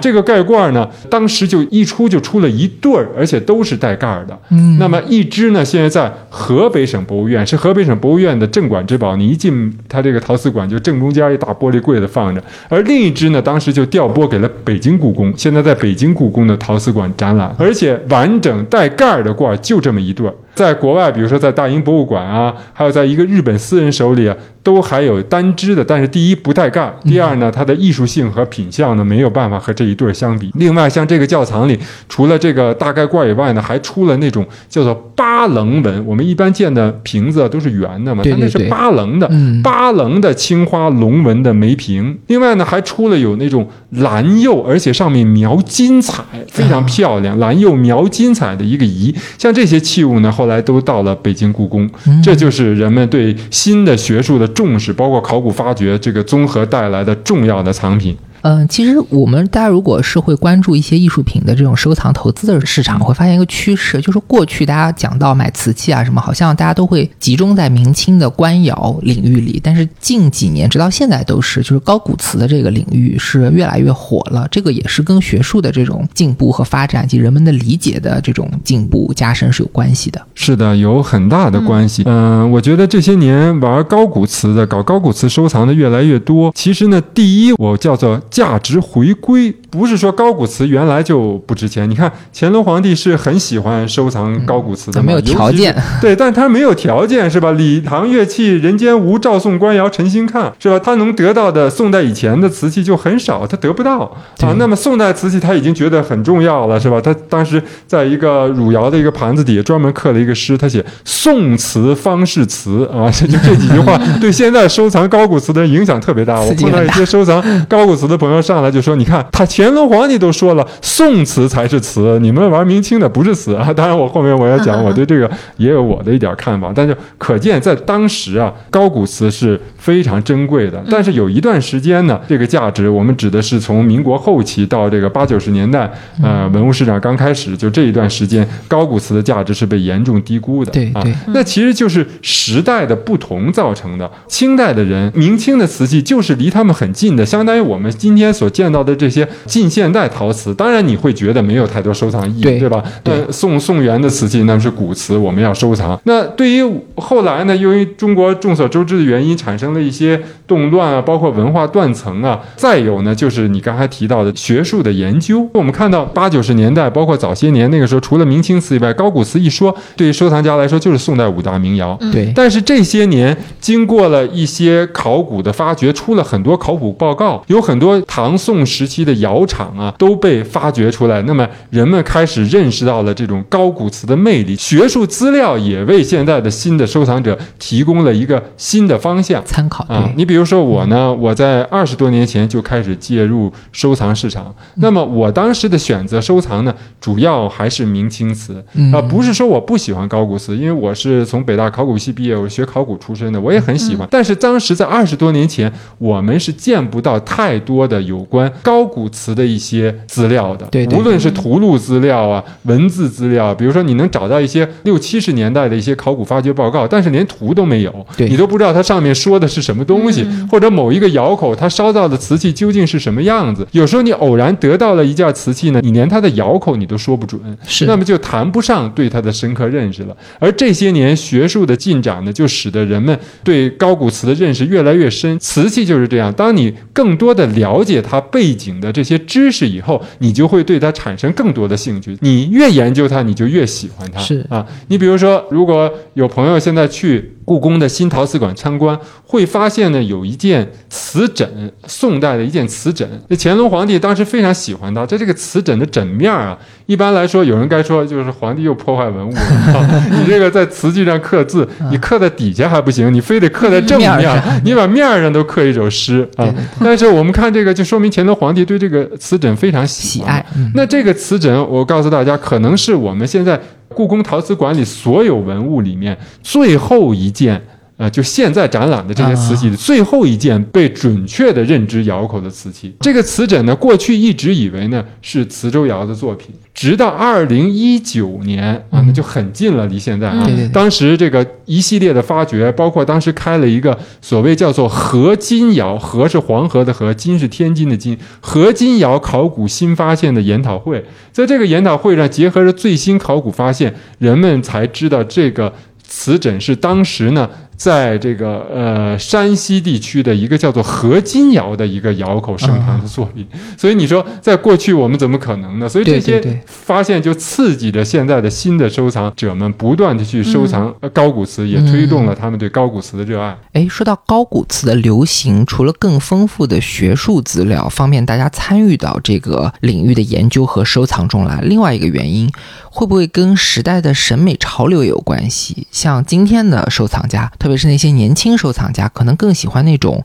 这个盖罐呢，当时就一出就出了一对儿，而且都是带盖儿的。嗯，那么一只呢，现在在河北省博物院，是河北省博物院的镇馆之宝。你一进它这个陶瓷馆，就正中间一大玻璃柜子放着。而另一只呢，当时就调拨给了北京故宫，现在在北京故宫的陶瓷馆展览，而且完整带盖儿的罐儿就这么一对儿。在国外，比如说在大英博物馆啊，还有在一个日本私人手里啊，都还有单只的。但是第一不带盖，第二呢，它的艺术性和品相呢没有办法和这一对儿相比。另外，像这个窖藏里，除了这个大盖罐以外呢，还出了那种叫做八棱纹。我们一般见的瓶子啊都是圆的嘛，对它那是八棱的。嗯八棱的青花龙纹的梅瓶，另外呢还出了有那种蓝釉，而且上面描金彩，非常漂亮，蓝釉描金彩的一个仪。像这些器物呢，后来都到了北京故宫，这就是人们对新的学术的重视，包括考古发掘这个综合带来的重要的藏品。嗯，其实我们大家如果是会关注一些艺术品的这种收藏投资的市场，会发现一个趋势，就是过去大家讲到买瓷器啊什么，好像大家都会集中在明清的官窑领域里，但是近几年直到现在都是，就是高古瓷的这个领域是越来越火了。这个也是跟学术的这种进步和发展及人们的理解的这种进步加深是有关系的。是的，有很大的关系。嗯、我觉得这些年玩高古瓷的、搞高古瓷收藏的越来越多。其实呢，第一，我叫做价值回归，不是说高古瓷原来就不值钱。你看乾隆皇帝是很喜欢收藏高古瓷的嘛，怎么有条件？对，但他没有条件是吧？礼堂乐器人间无，赵宋官窑陈心看是吧？他能得到的宋代以前的瓷器就很少，他得不到啊。那么宋代瓷器他已经觉得很重要了是吧？他当时在一个汝窑的一个盘子底下专门刻了一个诗，他写“宋瓷方是瓷”啊，这 就这几句话对现在收藏高古瓷的人影响特别大。我碰到一些收藏高古瓷的朋友上来就说：“你看，他乾隆皇帝都说了，宋瓷才是瓷，你们玩明清的不是瓷啊。”当然，我后面我要讲，我对这个也有我的一点看法。但是可见，在当时啊，高古瓷是非常珍贵的。但是有一段时间呢，这个价值我们指的是从民国后期到这个八九十年代，呃，文物市场刚开始，就这一段时间，高古瓷的价值是被严重低估的。啊对对，那其实就是时代的不同造成的。清代的人，明清的瓷器就是离他们很近的，相当于我们今天所见到的这些近现代陶瓷。当然，你会觉得没有太多收藏意义，对吧？对那宋宋元的瓷器那是古瓷，我们要收藏。那对于后来呢，由于中国众所周知的原因，产生了一些动乱啊，包括文化断层啊，再有呢，就是你刚才提到的学术的研究。我们看到八九十年代，包括早些年那个时候，除了明清瓷以外，高古瓷一说，对于收藏家来说就是宋代五大名窑。对，但是这些年，经过了一些考古的发掘，出了很多考古报告，有很多唐宋时期的窑厂啊都被发掘出来。那么人们开始认识到了这种高古瓷的魅力，学术资料也为现在的新的收藏者提供了一个新的方向。参考，，啊你比如说我呢，我在二十多年前就开始介入收藏市场。那么我当时的选择收藏呢，主要还是明清瓷嗯啊，不是说我不喜欢高古瓷，因为我是从北大考古系毕业，我学考古出身的，我也很喜欢。但是当时在二十多年前，我们是见不到太多的有关高古瓷的一些资料的，对对无论是图录资料啊、文字资料，比如说你能找到一些六七十年代的一些考古发掘报告，但是连图都没有，对你都不知道它上面说的是什么东西，或者某一个窑口它烧造的瓷器究竟是什么样子。有时候你偶然得到了一件瓷器呢，你连它的窑口你都说不准，是那么就谈不上对它的深刻认识了。而这些年学术的进展呢，就使得人们对高古瓷的认识越来越深。瓷器就是这样，当你更多的了解它背景的这些知识以后，你就会对它产生更多的兴趣。你越研究它，你就越喜欢它。是啊，你比如说，如果有朋友现在去故宫的新陶瓷馆参观，会发现呢有一件瓷枕，宋代的一件瓷枕。那乾隆皇帝当时非常喜欢它，在这个瓷枕的枕面啊，一般来说有人该说就是皇帝又破坏文物了。啊 你这个在瓷器上刻字，你刻在底下还不行，你非得刻在正面你把面儿上都刻一首诗啊。但是我们看这个，就说明乾隆皇帝对这个瓷枕非常喜爱，嗯那这个瓷枕，我告诉大家，可能是我们现在故宫陶瓷馆里所有文物里面最后一件。呃，就现在展览的这些瓷器最后一件被准确的认知窑口的瓷器，这个瓷枕呢，过去一直以为呢是磁州窑的作品，直到二零一九年啊，那就很近了，离现在啊。当时这个一系列的发掘，包括当时开了一个所谓叫做河津窑，河是黄河的河，津是天津的津，河津窑考古新发现的研讨会，在这个研讨会上，结合着最新考古发现，人们才知道这个瓷枕是当时呢。在这个呃山西地区的一个叫做河津窑的一个窑口生产的作品，所以你说在过去我们怎么可能呢？所以这些发现就刺激着现在的新的收藏者们不断的去收藏呃高古瓷，也推动了他们对高古瓷的热爱。哎，说到高古瓷的流行，除了更丰富的学术资料方便大家参与到这个领域的研究和收藏中来，另外一个原因会不会跟时代的审美潮流也有关系？像今天的收藏家，特别是那些年轻收藏家，可能更喜欢那种。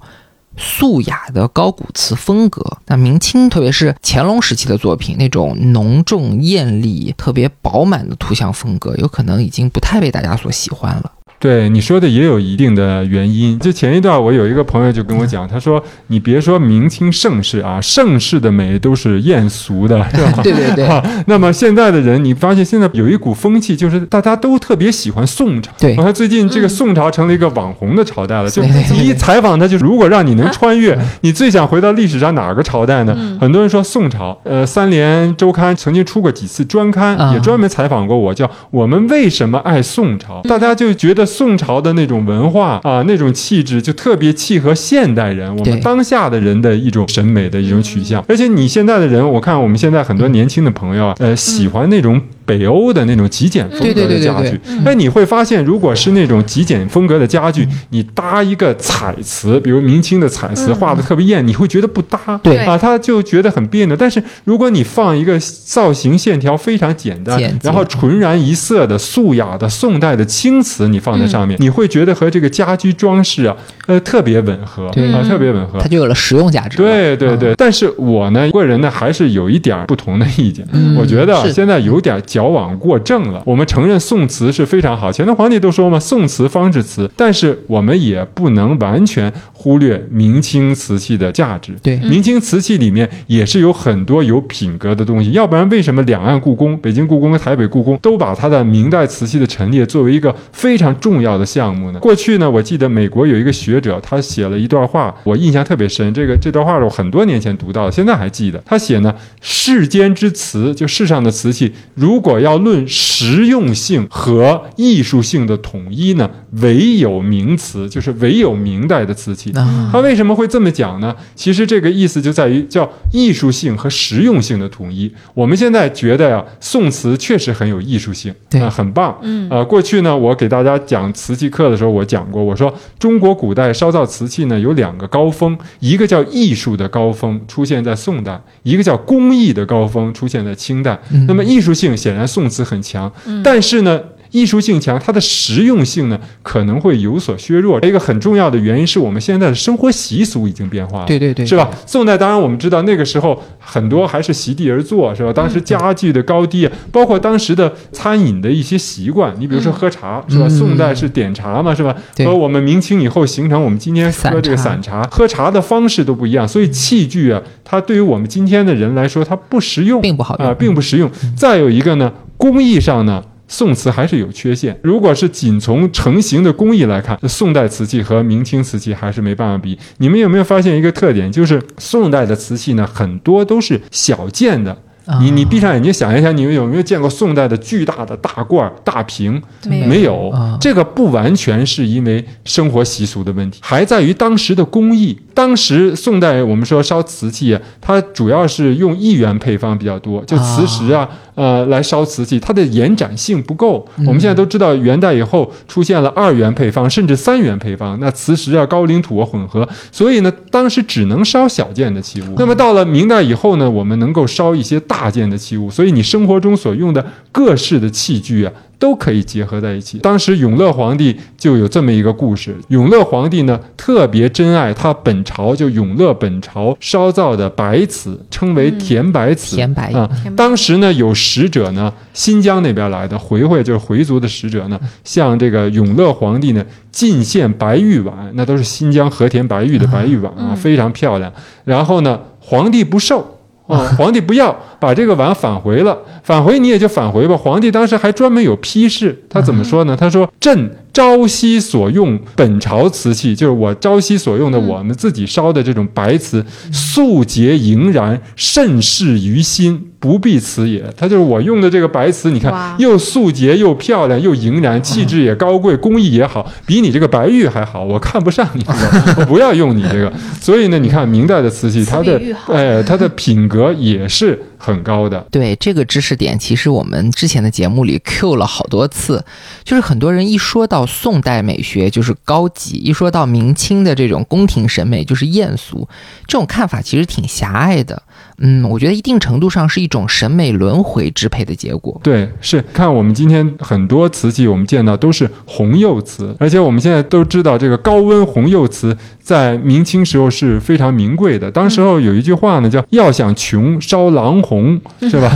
素雅的高古瓷风格，那明清特别是乾隆时期的作品，那种浓重艳丽、特别饱满的图像风格，有可能已经不太被大家所喜欢了。对你说的也有一定的原因。就前一段，我有一个朋友就跟我讲，他说：“你别说明清盛世啊，盛世的美都是艳俗的，是吧？”对对对 啊，那么现在的人，你发现现在有一股风气，就是大家都特别喜欢宋朝。对我看最近这个宋朝成了一个网红的朝代了。就你一采访他，就是如果让你能穿越，你最想回到历史上哪个朝代呢？嗯很多人说宋朝。呃，三联周刊曾经出过几次专刊，啊也专门采访过我，叫《我们为什么爱宋朝》。大家就觉得宋朝的那种文化啊，那种气质，就特别契合现代人，我们当下的人的一种审美的一种取向。而且你现在的人，我看我们现在很多年轻的朋友啊，呃，喜欢那种北欧的那种极简风格对对对对的家具对。那你会发现，如果是那种极简风格的家具，你搭一个彩瓷，比如明清的彩瓷，画的特别艳，你会觉得不搭。对啊，他就觉得很别扭。但是如果你放一个造型线条非常简单，然后纯然一色的素雅的宋代的青瓷，你放在上面，你会觉得和这个家居装饰啊，呃，特别吻合对啊，特别吻合它。就有了实用价值对对对，但是我呢，个人呢还是有一点儿不同的意见。嗯我觉得现在有点矫枉过正了。我们承认宋词是非常好，乾隆皇帝都说嘛，宋词方是词，但是我们也不能完全忽略明清瓷器的价值。对明清瓷器里面也是有很多有品格的东西，要不然为什么两岸故宫、北京故宫和台北故宫都把它的明代瓷器的陈列作为一个非常重要的项目呢？过去呢，我记得美国有一个学者，他写了一段话，我印象特别深。这个这段话是我很多年前读到的，现在还记得。他写呢，世间之瓷，就世上的瓷器，如果要论实用性和艺术性的统一呢，唯有名词，就是唯有明代的瓷器。啊，他为什么会这么讲呢？其实这个意思就在于叫艺术性和实用性的统一。我们现在觉得呀，宋瓷确实很有艺术性，对啊、很棒。嗯呃，过去呢，我给大家讲瓷器课的时候，我讲过，我说中国古代烧造瓷器呢有两个高峰，一个叫艺术的高峰，出现在宋代；一个叫工艺的高峰，出现在清代。嗯那么艺术性显然宋词很强，但是呢。艺术性强，它的实用性呢可能会有所削弱。一个很重要的原因是我们现在的生活习俗已经变化了，对对对，是吧？宋代当然我们知道那个时候很多还是席地而坐，是吧？当时家具的高低，包括当时的餐饮的一些习惯，你比如说喝茶，是吧？宋代是点茶嘛，是吧？和我们明清以后形成我们今天喝这个散茶，喝茶的方式都不一样，所以器具啊，它对于我们今天的人来说，它不实用，并不好啊，并不实用。再有一个呢，工艺上呢。宋瓷还是有缺陷。如果是仅从成型的工艺来看，宋代瓷器和明清瓷器还是没办法比。你们有没有发现一个特点？就是宋代的瓷器呢，很多都是小件的。你你闭上眼睛想一想，你们有没有见过宋代的巨大的大罐大瓶？没有。这个不完全是因为生活习俗的问题，还在于当时的工艺。当时宋代我们说烧瓷器，它主要是用一元配方比较多，就磁石啊，呃，来烧瓷器，它的延展性不够。我们现在都知道，元代以后出现了二元配方，甚至三元配方，那磁石啊、高岭土啊混合，所以呢，当时只能烧小件的器物。那么到了明代以后呢，我们能够烧一些大件的器物，所以你生活中所用的各式的器具啊。都可以结合在一起。当时永乐皇帝就有这么一个故事。永乐皇帝呢，特别珍爱他本朝就永乐本朝烧造的白瓷，称为甜白瓷。甜白啊，当时呢有使者呢，新疆那边来的回回就是回族的使者呢，向这个永乐皇帝呢进献白玉碗，那都是新疆和田白玉的白玉碗啊，非常漂亮。然后呢，皇帝不受。啊，皇帝不要把这个碗返回了，返回你也就返回吧。皇帝当时还专门有批示，他怎么说呢？他说：“朕。”朝夕所用本朝瓷器，就是我朝夕所用的我们自己烧的这种白瓷，素洁莹然，甚是于心，不必此也。它就是我用的这个白瓷，你看又素洁又漂亮又莹然，气质也高贵，工艺也好，比你这个白玉还好。我看不上你，我不要用你这个。所以呢，你看明代的瓷器，它的 哎，它的品格也是。很高的，对这个知识点，其实我们之前的节目里 Q 了好多次。就是很多人一说到宋代美学就是高级，一说到明清的这种宫廷审美就是艳俗，这种看法其实挺狭隘的。嗯，我觉得一定程度上是一种审美轮回支配的结果。对，是看我们今天很多瓷器，我们见到都是红釉瓷，而且我们现在都知道，这个高温红釉瓷在明清时候是非常名贵的。当时候有一句话呢，叫“要想穷，烧狼红”，是吧？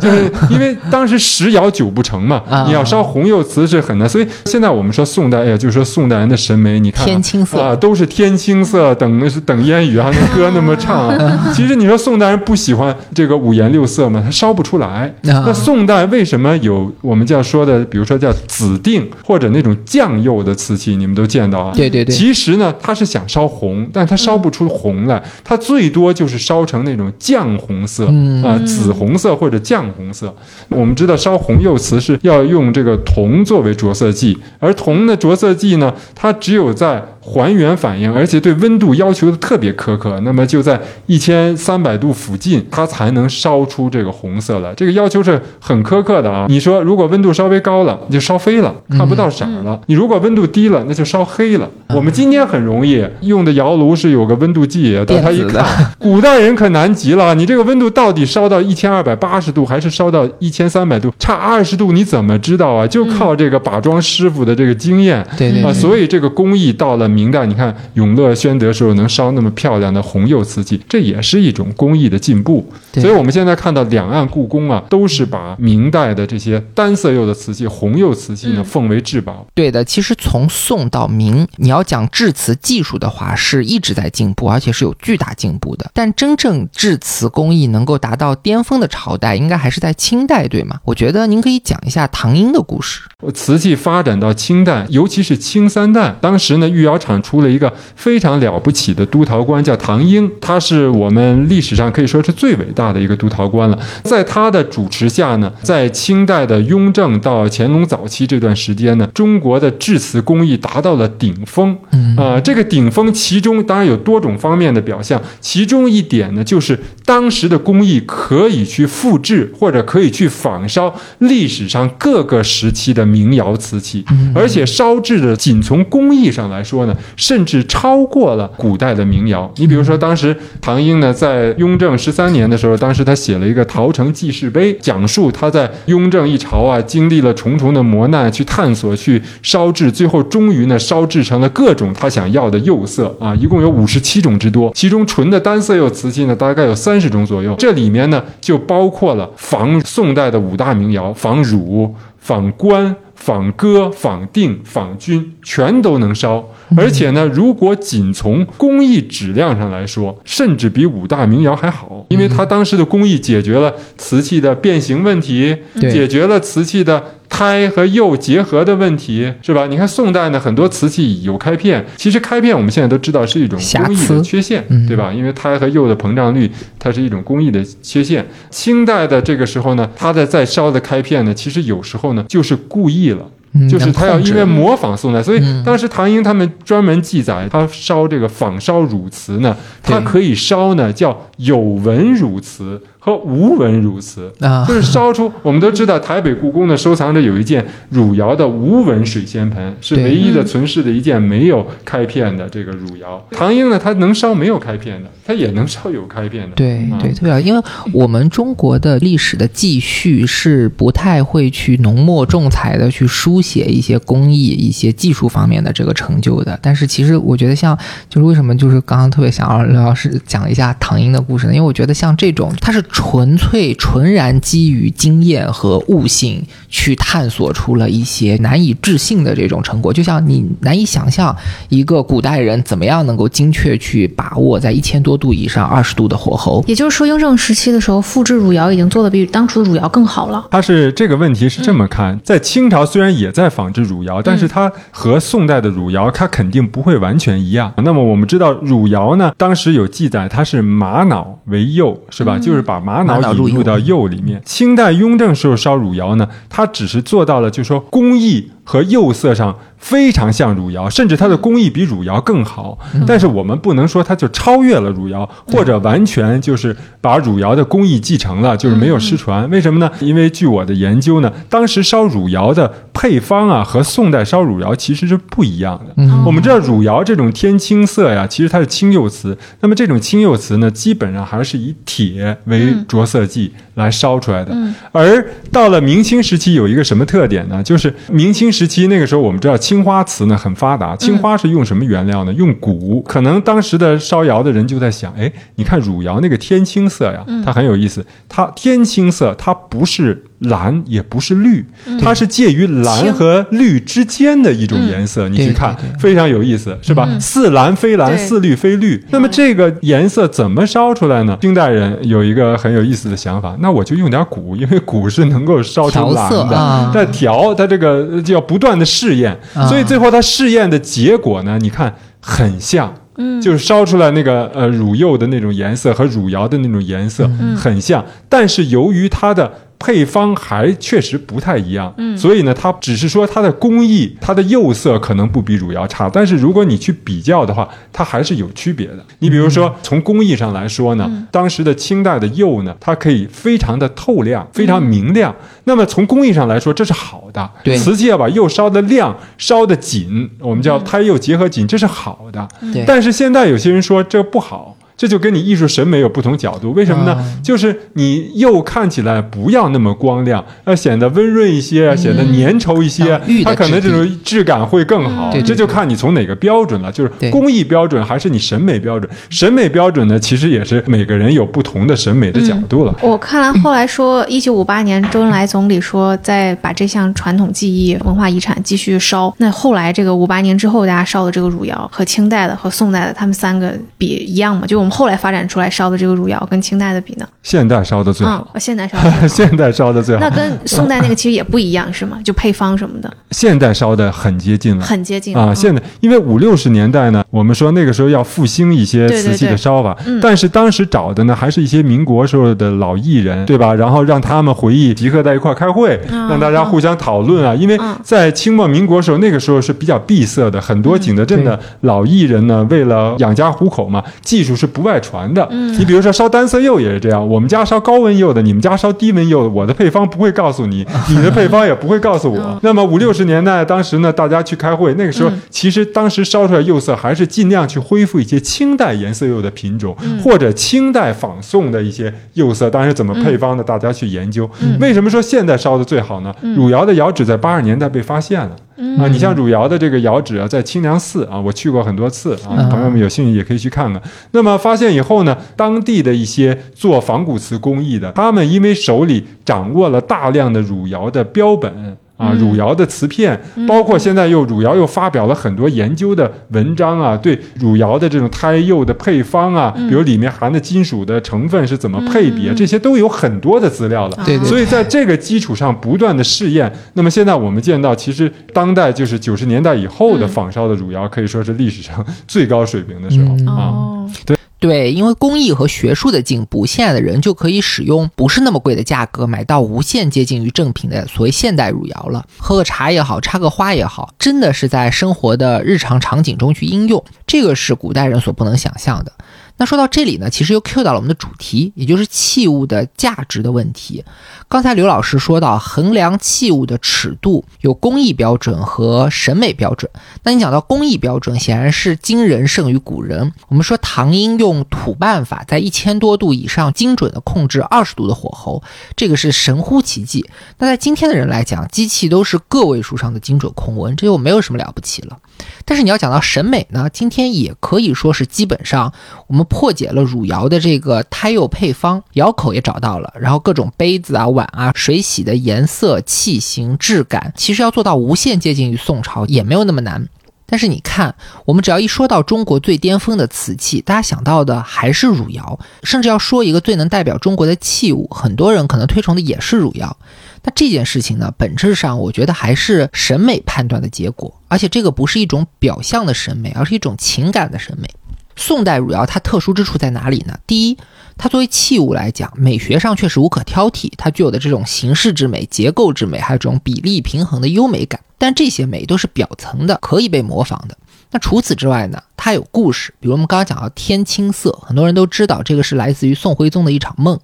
就是因为当时十窑九不成嘛，你要烧红釉瓷是很难。所以现在我们说宋代，哎呀，就是说宋代人的审美，你看天青色啊，都是天青色，等是等烟雨，还能歌那么唱。其实你说宋代人。不喜欢这个五颜六色嘛，它烧不出来。那宋代为什么有我们叫说的，比如说叫紫定或者那种酱釉的瓷器，你们都见到啊？对对对。其实呢，它是想烧红，但它烧不出红来，它最多就是烧成那种酱红色啊，紫红色或者酱红色。我们知道烧红釉瓷是要用这个铜作为着色剂，而铜的着色剂呢，它只有在还原反应，而且对温度要求的特别苛刻，那么就在一千三百度附近，它才能烧出这个红色来。这个要求是很苛刻的啊！你说如果温度稍微高了，就烧飞了，看不到色了；你如果温度低了，那就烧黑了。我们今天很容易用的窑炉是有个温度计，但他一看，古代人可难极了。你这个温度到底烧到一千二百八十度，还是烧到一千三百度？差二十度，你怎么知道啊？就靠这个把装师傅的这个经验，对对啊，所以这个工艺到了。明代，你看永乐、宣德时候能烧那么漂亮的红釉瓷器，这也是一种工艺的进步。所以，我们现在看到两岸故宫啊，都是把明代的这些单色釉的瓷器、红釉瓷器呢奉为至宝。对的，其实从宋到明，你要讲制瓷技术的话，是一直在进步，而且是有巨大进步的。但真正制瓷工艺能够达到巅峰的朝代，应该还是在清代，对吗？我觉得您可以讲一下唐英的故事。瓷器发展到清代，尤其是清三代，当时呢，御窑厂出了一个非常了不起的督陶官，叫唐英，他是我们历史上可以说是最伟大的一个督陶官了。在他的主持下呢，在清代的雍正到乾隆早期这段时间呢，中国的制瓷工艺达到了顶峰。啊，这个顶峰其中当然有多种方面的表象，其中一点呢，就是当时的工艺可以去复制或者可以去仿烧历史上各个时期的。民窑瓷器，而且烧制的仅从工艺上来说呢，甚至超过了古代的民谣。你比如说，当时唐英呢，在雍正十三年的时候，当时他写了一个《陶城记事碑》，讲述他在雍正一朝啊，经历了重重的磨难，去探索，去烧制，最后终于呢，烧制成了各种他想要的釉色啊，一共有五十七种之多，其中纯的单色釉瓷器呢，大概有三十种左右。这里面呢，就包括了仿宋代的五大名窑，仿汝、仿官。仿戈、仿定、仿钧，全都能烧。而且呢，如果仅从工艺质量上来说，甚至比五大名窑还好，因为它当时的工艺解决了瓷器的变形问题，解决了瓷器的胎和釉结合的问题，是吧？你看宋代呢，很多瓷器有开片，其实开片我们现在都知道是一种工艺的缺陷嗯，对吧？因为胎和釉的膨胀率，它是一种工艺的缺陷。清代的这个时候呢，它的在烧的开片呢，其实有时候呢就是故意了。嗯就是他要因为模仿宋代，所以嗯当时唐英他们专门记载，他烧这个仿烧汝瓷呢，它可以烧呢叫有纹汝瓷和无纹汝瓷，啊 就是烧出我们都知道台北故宫呢收藏着有一件汝窑的无纹水仙盆，是唯一的存世的一件没有开片的这个汝窑。唐英呢，他能烧没有开片的，他也能烧有开片的。啊对对，特别好，因为我们中国的历史的记叙是不太会去浓墨重彩的去书写一些工艺、一些技术方面的这个成就的。但是其实我觉得像，就是为什么就是刚刚特别想要刘老师讲一下唐英的故事呢？因为我觉得像这种，它是纯粹纯然基于经验和悟性去探索出了一些难以置信的这种成果，就像你难以想象一个古代人怎么样能够精确去把握在一千多度以上二十度的火候。也就是说，雍正时期的时候，复制汝窑已经做的比当初的汝窑更好了。它是这个问题是这么看，在清朝虽然也在仿制汝窑，但是它和宋代的汝窑，它肯定不会完全一样。那么我们知道汝窑呢，当时有记载，它是玛瑙为釉，是吧？就是把玛玛瑙引入到釉里面。清代雍正时候烧汝窑呢，它只是做到了，就是说工艺和釉色上非常像汝窑，甚至它的工艺比汝窑更好。但是我们不能说它就超越了汝窑，或者完全就是把汝窑的工艺继承了，就是没有失传。为什么呢？因为据我的研究呢，当时烧汝窑的配方啊，和宋代烧汝窑其实是不一样的。嗯我们知道汝窑这种天青色呀，其实它是青釉瓷。那么这种青釉瓷呢，基本上还是以铁为着色剂来烧出来的。而到了明清时期，有一个什么特点呢？就是明清时期那个时候，我们知道青花瓷呢很发达，青花是用什么原料呢？用钴。可能当时的烧窑的人就在想，哎，你看汝窑那个天青色呀，它很有意思。它天青色，它不是蓝，也不是绿，它是介于蓝和绿之间的一种颜色。你去看非常有意思，是吧？似蓝非蓝，似绿非绿。那么这个颜色怎么烧出来呢？清代人有一个很有意思的想法，那我就用点钴，因为钴是能够烧成蓝的。但调它这个就要不断的试验，啊所以最后它试验的结果呢，你看很像。嗯就是烧出来那个呃乳釉的那种颜色和汝窑的那种颜色嗯很像，但是由于它的配方还确实不太一样，嗯所以呢，它只是说它的工艺、它的釉色可能不比汝窑差，但是如果你去比较的话，它还是有区别的。你比如说从工艺上来说呢，嗯当时的清代的釉呢，它可以非常的透亮、非嗯常明亮。那么从工艺上来说，这是好的。对瓷器要把釉烧的亮、烧的紧，我们叫胎釉结合紧，这是好的。对但是现在有些人说这不好，这就跟你艺术审美有不同角度。为什么呢？啊就是你釉看起来不要那么光亮，要显得温润一些，显得粘稠一些它可能这种质感会更好。这就看你从哪个标准了，就是工艺标准还是你审美标准。审美标准呢，其实也是每个人有不同的审美的角度了。我看来后来说，一九五八年周恩来总理说再把这项传统技艺文化遗产继续烧。那后来这个五八年之后，大家烧的这个汝窑和清代的和宋代的，他们三个比一样吗？就我们后来发展出来烧的这个汝窑跟清代的比呢？现代烧的最好，嗯，现代烧的最好。现代烧的 最好。那，跟宋代那个其实也不一样，是吗？就配方什么的。现代烧的很接近了。很接近啊，嗯。现代因为五六十年代呢，我们说那个时候要复兴一些瓷器的对烧法，嗯。但是当时找的呢还是一些民国时候的老艺人，对吧？然后让他们回忆集合在一块儿开会，嗯让大家互相讨论啊。因为嗯。在清末民国时候，那个时候是比较闭塞的，很多景德镇的老艺人呢，为了养家糊口嘛，技术是不外传的。你比如说烧单色釉也是这样，我们家烧高温釉的，你们家烧低温釉的，我的配方不会告诉你，你的配方也不会告诉我。那么五六十年代，当时呢，大家去开会，那个时候其实当时烧出来釉色还是尽量去恢复一些清代颜色釉的品种，或者清代仿宋的一些釉色。当时怎么配方的，大家去研究。为什么说现在烧的最好呢？汝窑的窑址在八十年代被发现了。啊，你像汝窑的这个窑址啊，在清凉寺啊，我去过很多次啊，朋友们有兴趣也可以去看看。那么发现以后呢，当地的一些做仿古瓷工艺的，他们因为手里掌握了大量的汝窑的标本。啊，汝窑的瓷片，包括现在又汝窑又发表了很多研究的文章啊，对汝窑的这种胎釉的配方啊，比如里面含的金属的成分是怎么配比，这些都有很多的资料了。对对。所以在这个基础上不断的试验，那么现在我们见到，其实当代就是九十年代以后的仿烧的汝窑，可以说是历史上 最高水平的时候啊。对。对，因为工艺和学术的进步，现在的人就可以使用不是那么贵的价格买到无限接近于正品的所谓现代汝窑了。喝个茶也好，插个花也好，真的是在生活的日常场景中去应用，这个是古代人所不能想象的。那说到这里呢，其实又 Q 到了我们的主题，也就是器物的价值的问题。刚才刘老师说到，衡量器物的尺度有工艺标准和审美标准。那你讲到工艺标准，显然是今人胜于古人。我们说唐英用土办法，在一千多度以上精准的控制二十度的火候，这个是神乎其技。那在今天的人来讲，机器都是个位数上的精准控温，这就没有什么了不起了。但是你要讲到审美呢，今天也可以说是基本上我们破解了汝窑的这个胎釉配方，窑口也找到了，然后各种杯子啊、碗啊、水洗的颜色、器型、质感，其实要做到无限接近于宋朝也没有那么难。但是你看，我们只要一说到中国最巅峰的瓷器，大家想到的还是汝窑，甚至要说一个最能代表中国的器物，很多人可能推崇的也是汝窑。那这件事情呢，本质上我觉得还是审美判断的结果，而且这个不是一种表象的审美，而是一种情感的审美。宋代汝窑它特殊之处在哪里呢？第一，它作为器物来讲，美学上确实无可挑剔，它具有的这种形式之美、结构之美，还有这种比例平衡的优美感。但这些美都是表层的，可以被模仿的。那除此之外呢？它有故事，比如我们刚刚讲到天青色，很多人都知道这个是来自于宋徽宗的一场梦。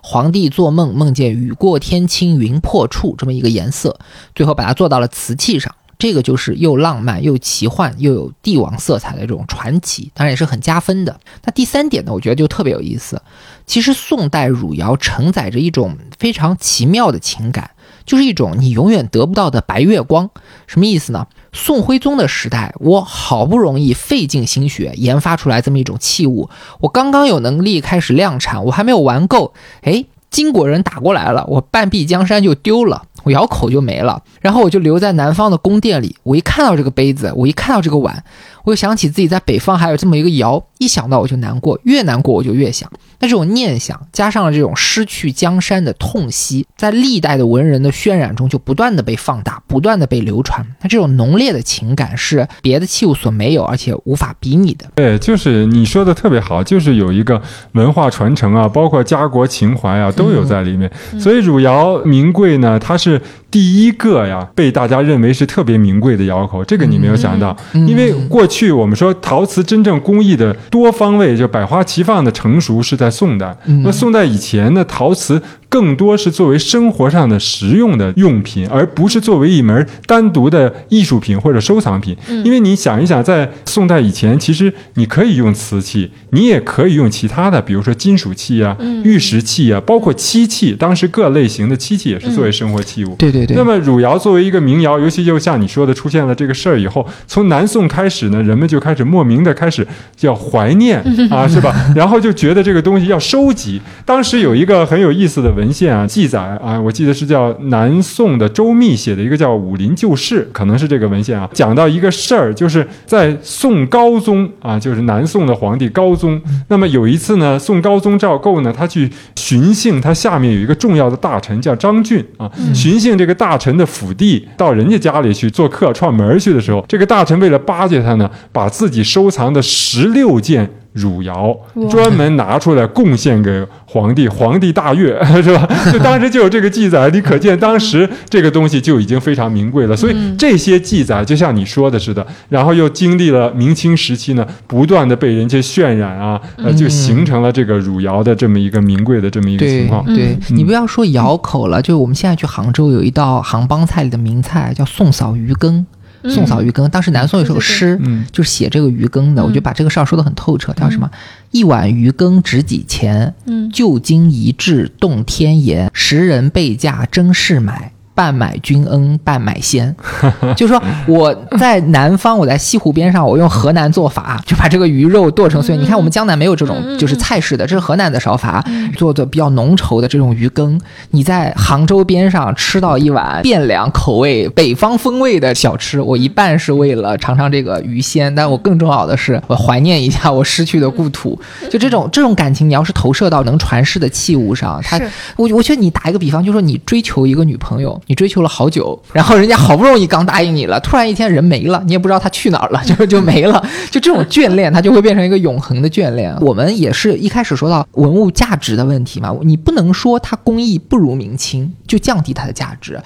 皇帝做梦梦见雨过天青云破处这么一个颜色，最后把它做到了瓷器上，这个就是又浪漫又奇幻又有帝王色彩的这种传奇，当然也是很加分的。那第三点呢，我觉得就特别有意思。其实宋代汝窑承载着一种非常奇妙的情感，就是一种你永远得不到的白月光。什么意思呢？宋徽宗的时代，我好不容易费尽心血研发出来这么一种器物，我刚刚有能力开始量产，我还没有玩够，哎，金国人打过来了，我半壁江山就丢了，我窑口就没了，然后我就留在南方的宫殿里。我一看到这个杯子，我一看到这个碗，我就想起自己在北方还有这么一个窑，一想到我就难过，越难过我就越想。那这种念想加上了这种失去江山的痛惜，在历代的文人的渲染中就不断的被放大，不断的被流传。那这种浓烈的情感是别的器物所没有，而且无法比拟的。对，就是你说的特别好，就是有一个文化传承啊，包括家国情怀啊，都有在里面。所以汝窑名贵呢，它是第一个呀，被大家认为是特别名贵的窑口。这个你没有想到，因为过去我们说陶瓷真正工艺的多方位，就百花齐放的成熟是在。宋代，那宋代以前的陶瓷。更多是作为生活上的实用的用品，而不是作为一门单独的艺术品或者收藏品。因为你想一想，在宋代以前，其实你可以用瓷器，你也可以用其他的，比如说金属器啊、玉石器啊，包括漆器。当时各类型的漆器也是作为生活器物。对对对。那么汝窑作为一个名窑，尤其就像你说的，出现了这个事儿以后，从南宋开始呢，人们就开始莫名的开始叫怀念啊，是吧？然后就觉得这个东西要收集。当时有一个很有意思的文。文献啊，记载啊，我记得是叫南宋的周密写的一个叫《武林旧事》，可能是这个文献啊，讲到一个事儿，就是在宋高宗啊，就是南宋的皇帝高宗。那么有一次呢，宋高宗赵构呢，他去巡幸，他下面有一个重要的大臣叫张俊啊，巡幸这个大臣的府邸，到人家家里去做客串门去的时候，这个大臣为了巴结他呢，把自己收藏的十六件。汝窑，专门拿出来贡献给皇帝，皇帝大悦，是吧？就当时就有这个记载，你可见当时这个东西就已经非常名贵了。所以这些记载就像你说的似的，然后又经历了明清时期呢，不断的被人家渲染啊，呃，就形成了这个汝窑的这么一个名贵的这么一个情对况。对，嗯你不要说窑口了，就我们现在去杭州有一道杭帮菜里的名菜叫宋嫂鱼羹。宋嫂鱼羹，当时南宋有首诗，嗯就是写这个鱼羹的，我觉得把这个事儿说的很透彻。叫什么？一碗鱼羹值几钱？嗯旧金一掷动天颜，十人备价争市买。半买君恩，半买仙，就是说我在南方，我在西湖边上，我用河南做法，就把这个鱼肉剁成碎。你看我们江南没有这种就是菜式的，这是河南的烧法，做的比较浓稠的这种鱼羹。你在杭州边上吃到一碗汴梁口味、北方风味的小吃，我一半是为了尝尝这个鱼鲜，但我更重要的是我怀念一下我失去的故土。就这种 这种感情，你要是投射到能传世的器物上，它我我觉得你打一个比方，就是说你追求一个女朋友，你追求了好久，然后人家好不容易刚答应你了，突然一天人没了，你也不知道他去哪儿了，就就没了，就这种眷恋，它就会变成一个永恒的眷恋。我们也是一开始说到文物价值的问题嘛，你不能说它工艺不如明清就降低它的价值。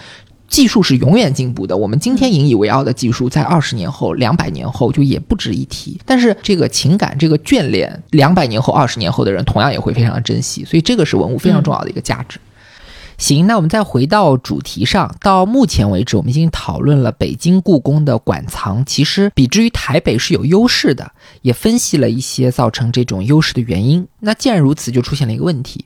技术是永远进步的，我们今天引以为傲的技术，在二十年后、两百年后就也不值一提。但是这个情感、这个眷恋，两百年后、二十年后的人同样也会非常的珍惜，所以这个是文物非常重要的一个价值。行，那我们再回到主题上。到目前为止，我们已经讨论了北京故宫的馆藏，其实比之于台北是有优势的，也分析了一些造成这种优势的原因。那既然如此，就出现了一个问题：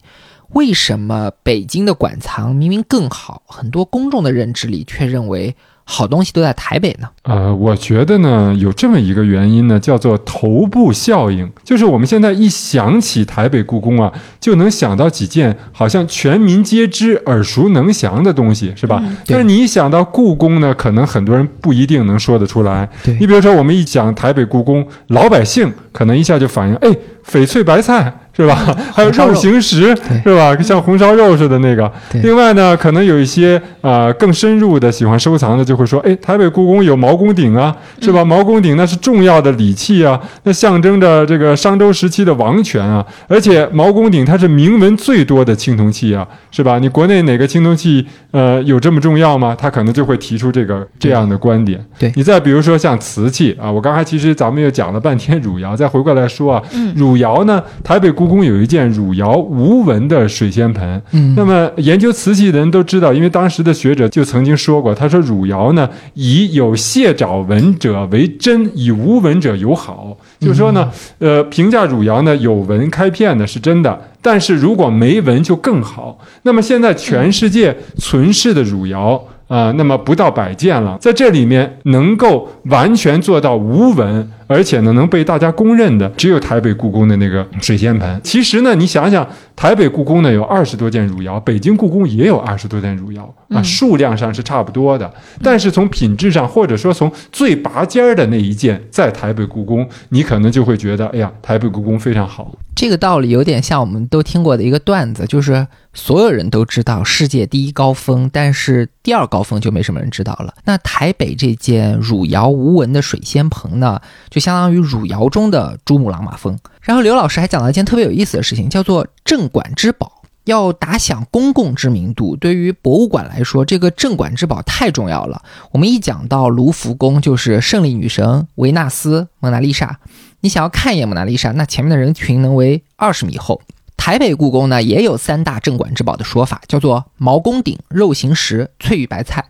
为什么北京的馆藏明明更好，很多公众的认知里却认为好东西都在台北呢？呃，我觉得呢，有这么一个原因呢，叫做头部效应，就是我们现在一想起台北故宫啊，就能想到几件好像全民皆知、耳熟能详的东西，是吧？但是你一想到故宫呢，可能很多人不一定能说得出来。你比如说，我们一讲台北故宫，老百姓可能一下就反应，哎，翡翠白菜。是吧？还有肉肉形石，是吧？像红烧肉似的那个。另外呢，可能有一些啊、呃更深入的喜欢收藏的，就会说，哎，台北故宫有毛公鼎啊，是吧？毛公鼎那是重要的礼器啊，那象征着这个商周时期的王权啊。而且毛公鼎它是铭文最多的青铜器啊，是吧？你国内哪个青铜器呃有这么重要吗？他可能就会提出这个这样的观点。对你再比如说像瓷器啊，我刚才其实咱们又讲了半天汝窑，再回过来说啊，汝窑呢，台北故宫有一件汝窑无纹的水仙盆。嗯那么研究瓷器的人都知道，因为当时的学者就曾经说过，他说汝窑呢，以有蟹爪纹者为真，以无纹者友好。就是说呢，呃，评价汝窑呢有纹开片的是真的，但是如果没纹就更好。那么现在全世界存世的汝窑。啊、那么不到百件了，在这里面能够完全做到无纹，而且呢能被大家公认的，只有台北故宫的那个水仙盆。其实呢，你想想，台北故宫呢有二十多件汝窑，北京故宫也有二十多件汝窑啊，数量上是差不多的，但是从品质上，或者说从最拔尖儿的那一件，在台北故宫，你可能就会觉得，哎呀，台北故宫非常好。这个道理有点像我们都听过的一个段子，就是所有人都知道世界第一高峰，但是第二高峰就没什么人知道了。那台北这件汝窑无纹的水仙盆呢，就相当于汝窑中的珠穆朗玛峰。然后刘老师还讲了一件特别有意思的事情，叫做镇馆之宝。要打响公共知名度，对于博物馆来说，这个镇馆之宝太重要了。我们一讲到卢浮宫，就是胜利女神维纳斯、蒙娜丽莎。你想要看一眼蒙娜丽莎，那前面的人群能为二十米厚。台北故宫呢也有三大镇馆之宝的说法，叫做毛公鼎、肉形石、翠玉白菜。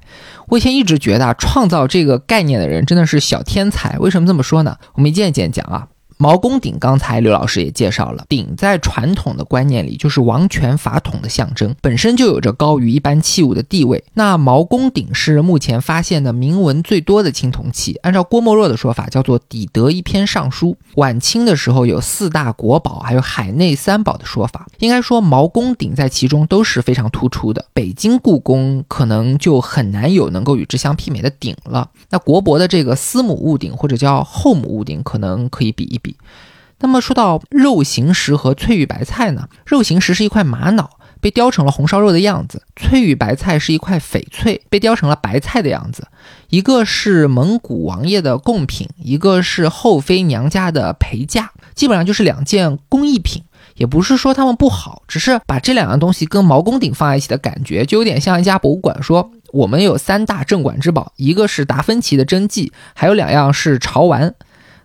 我以前一直觉得啊，创造这个概念的人真的是小天才。为什么这么说呢？我们一件一件讲啊。毛公鼎，刚才刘老师也介绍了，鼎在传统的观念里就是王权法统的象征，本身就有着高于一般器物的地位。那毛公鼎是目前发现的铭文最多的青铜器，按照郭沫若的说法，叫做底得一篇尚书。晚清的时候有四大国宝，还有海内三宝的说法。应该说毛公鼎在其中都是非常突出的。北京故宫可能就很难有能够与之相媲美的鼎了。那国博的这个司母戊鼎或者叫后母戊鼎，可能可以比一比。那么说到肉形石和翠玉白菜呢，肉形石是一块玛瑙，被雕成了红烧肉的样子；翠玉白菜是一块翡翠，被雕成了白菜的样子。一个是蒙古王爷的贡品，一个是后妃娘家的陪嫁，基本上就是两件工艺品。也不是说他们不好，只是把这两样东西跟毛公鼎放在一起的感觉，就有点像一家博物馆说我们有三大镇馆之宝，一个是达芬奇的真迹，还有两样是潮玩。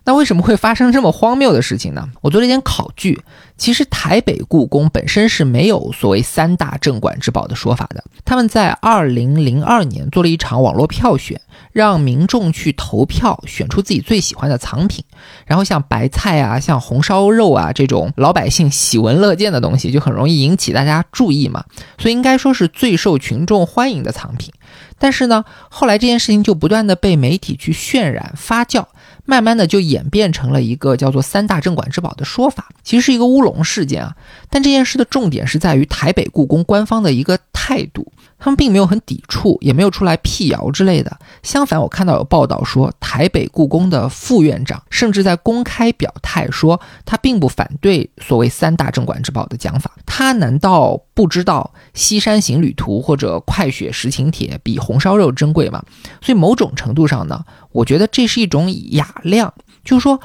那为什么会发生这么荒谬的事情呢？我做了一点考据，其实台北故宫本身是没有所谓三大镇馆之宝的说法的。他们在二零零二年做了一场网络票选，让民众去投票选出自己最喜欢的藏品，然后像白菜啊、像红烧肉啊这种老百姓喜闻乐见的东西，就很容易引起大家注意嘛，所以应该说是最受群众欢迎的藏品。但是呢，后来这件事情就不断的被媒体去渲染发酵。慢慢的就演变成了一个叫做“三大镇馆之宝”的说法，其实是一个乌龙事件啊。但这件事的重点是在于台北故宫官方的一个态度。他们并没有很抵触，也没有出来辟谣之类的。相反，我看到有报道说，台北故宫的副院长甚至在公开表态说，他并不反对所谓“三大镇馆之宝”的讲法。他难道不知道《西山行旅图》或者《快雪时晴帖》比红烧肉珍贵吗？所以，某种程度上呢，我觉得这是一种雅量，就是说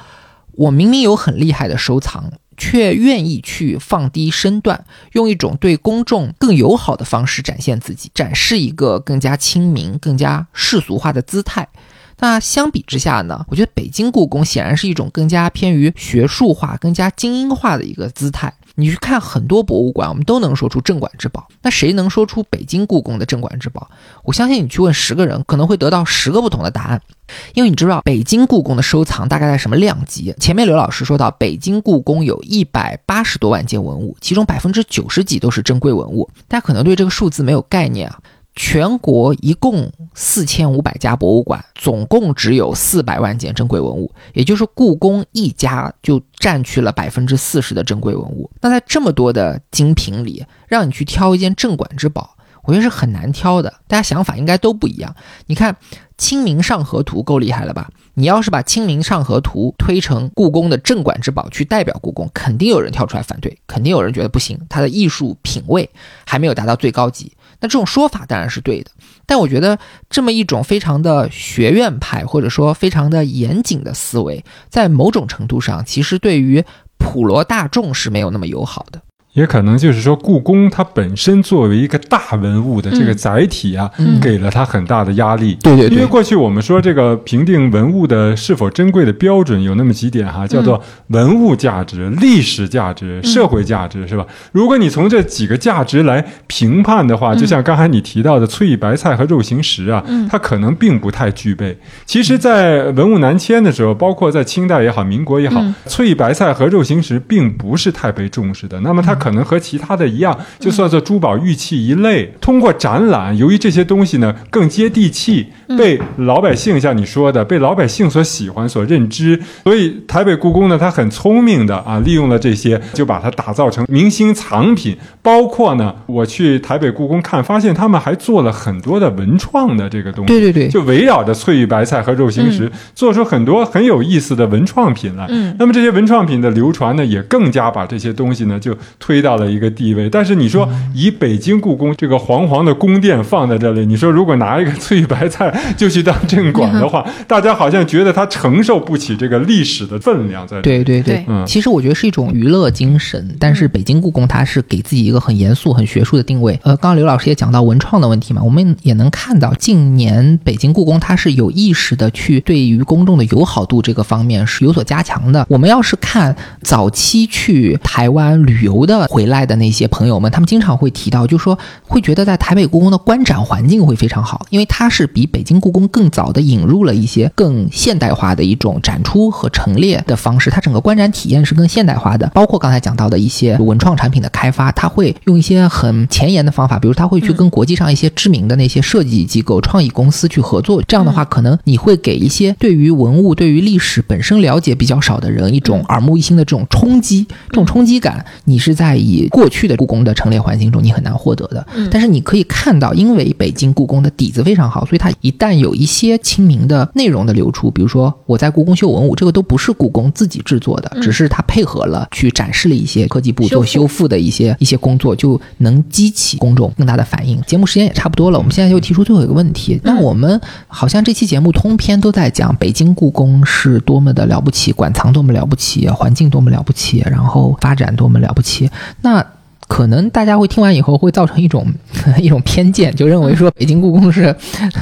我明明有很厉害的收藏。却愿意去放低身段，用一种对公众更友好的方式展现自己，展示一个更加亲民、更加世俗化的姿态。那相比之下呢？我觉得北京故宫显然是一种更加偏于学术化、更加精英化的一个姿态。你去看很多博物馆，我们都能说出镇馆之宝。那谁能说出北京故宫的镇馆之宝？我相信你去问十个人，可能会得到十个不同的答案。因为你知道北京故宫的收藏大概在什么量级？前面刘老师说到，北京故宫有一百八十多万件文物，其中百分之九十几都是珍贵文物。大家可能对这个数字没有概念啊。全国一共四千五百家博物馆，总共只有四百万件珍贵文物，也就是故宫一家就占去了百分之四十的珍贵文物。那在这么多的精品里，让你去挑一件镇馆之宝，我觉得是很难挑的。大家想法应该都不一样。你看《清明上河图》够厉害了吧？你要是把《清明上河图》推成故宫的镇馆之宝去代表故宫，肯定有人跳出来反对，肯定有人觉得不行，它的艺术品味还没有达到最高级。那这种说法当然是对的，但我觉得这么一种非常的学院派或者说非常的严谨的思维，在某种程度上其实对于普罗大众是没有那么友好的。也可能就是说，故宫它本身作为一个大文物的这个载体啊，给了它很大的压力。对对对。因为过去我们说这个评定文物的是否珍贵的标准有那么几点哈，叫做文物价值、历史价值、社会价值，是吧？如果你从这几个价值来评判的话，就像刚才你提到的翠玉白菜和肉形石啊，它可能并不太具备。其实，在文物南迁的时候，包括在清代也好、民国也好，翠玉白菜和肉形石并不是太被重视的。那么它。可能和其他的一样，就算做珠宝玉器一类。通过展览，由于这些东西呢更接地气，被老百姓像你说的，被老百姓所喜欢、所认知。所以台北故宫呢，它很聪明的啊，利用了这些，就把它打造成明星藏品。包括呢，我去台北故宫看，发现他们还做了很多的文创的这个东西。对对对，就围绕着翠玉白菜和肉形石，做出很多很有意思的文创品来。嗯，那么这些文创品的流传呢，也更加把这些东西呢就推。推到了一个地位，但是你说以北京故宫这个煌煌的宫殿放在这里，你说如果拿一个翠玉白菜就去当镇馆的话，大家好像觉得它承受不起这个历史的分量在。对对对，嗯，其实我觉得是一种娱乐精神，但是北京故宫它是给自己一个很严肃、很学术的定位。呃，刚刚刘老师也讲到文创的问题嘛，我们也能看到近年北京故宫它是有意识的去对于公众的友好度这个方面是有所加强的。我们要是看早期去台湾旅游的。回来的那些朋友们，他们经常会提到，就说会觉得在台北故宫的观展环境会非常好，因为它是比北京故宫更早的引入了一些更现代化的一种展出和陈列的方式，它整个观展体验是更现代化的。包括刚才讲到的一些文创产品的开发，它会用一些很前沿的方法，比如它会去跟国际上一些知名的那些设计机构、创意公司去合作。这样的话，可能你会给一些对于文物、对于历史本身了解比较少的人一种耳目一新的这种冲击，这种冲击感，你是在。在以过去的故宫的陈列环境中你很难获得的。嗯但是你可以看到，因为北京故宫的底子非常好，所以它一旦有一些清明的内容的流出，比如说我在故宫修文物，这个都不是故宫自己制作的，嗯只是它配合了去展示了一些科技部做修复的一些一些工作，就能激起公众更大的反应。节目时间也差不多了，我们现在就提出最后一个问题。那我们好像这期节目通篇都在讲北京故宫是多么的了不起，馆藏多么了不起，环境多么了不起，然后发展多么了不起。那可能大家会听完以后会造成一种 一种偏见，就认为说北京故宫是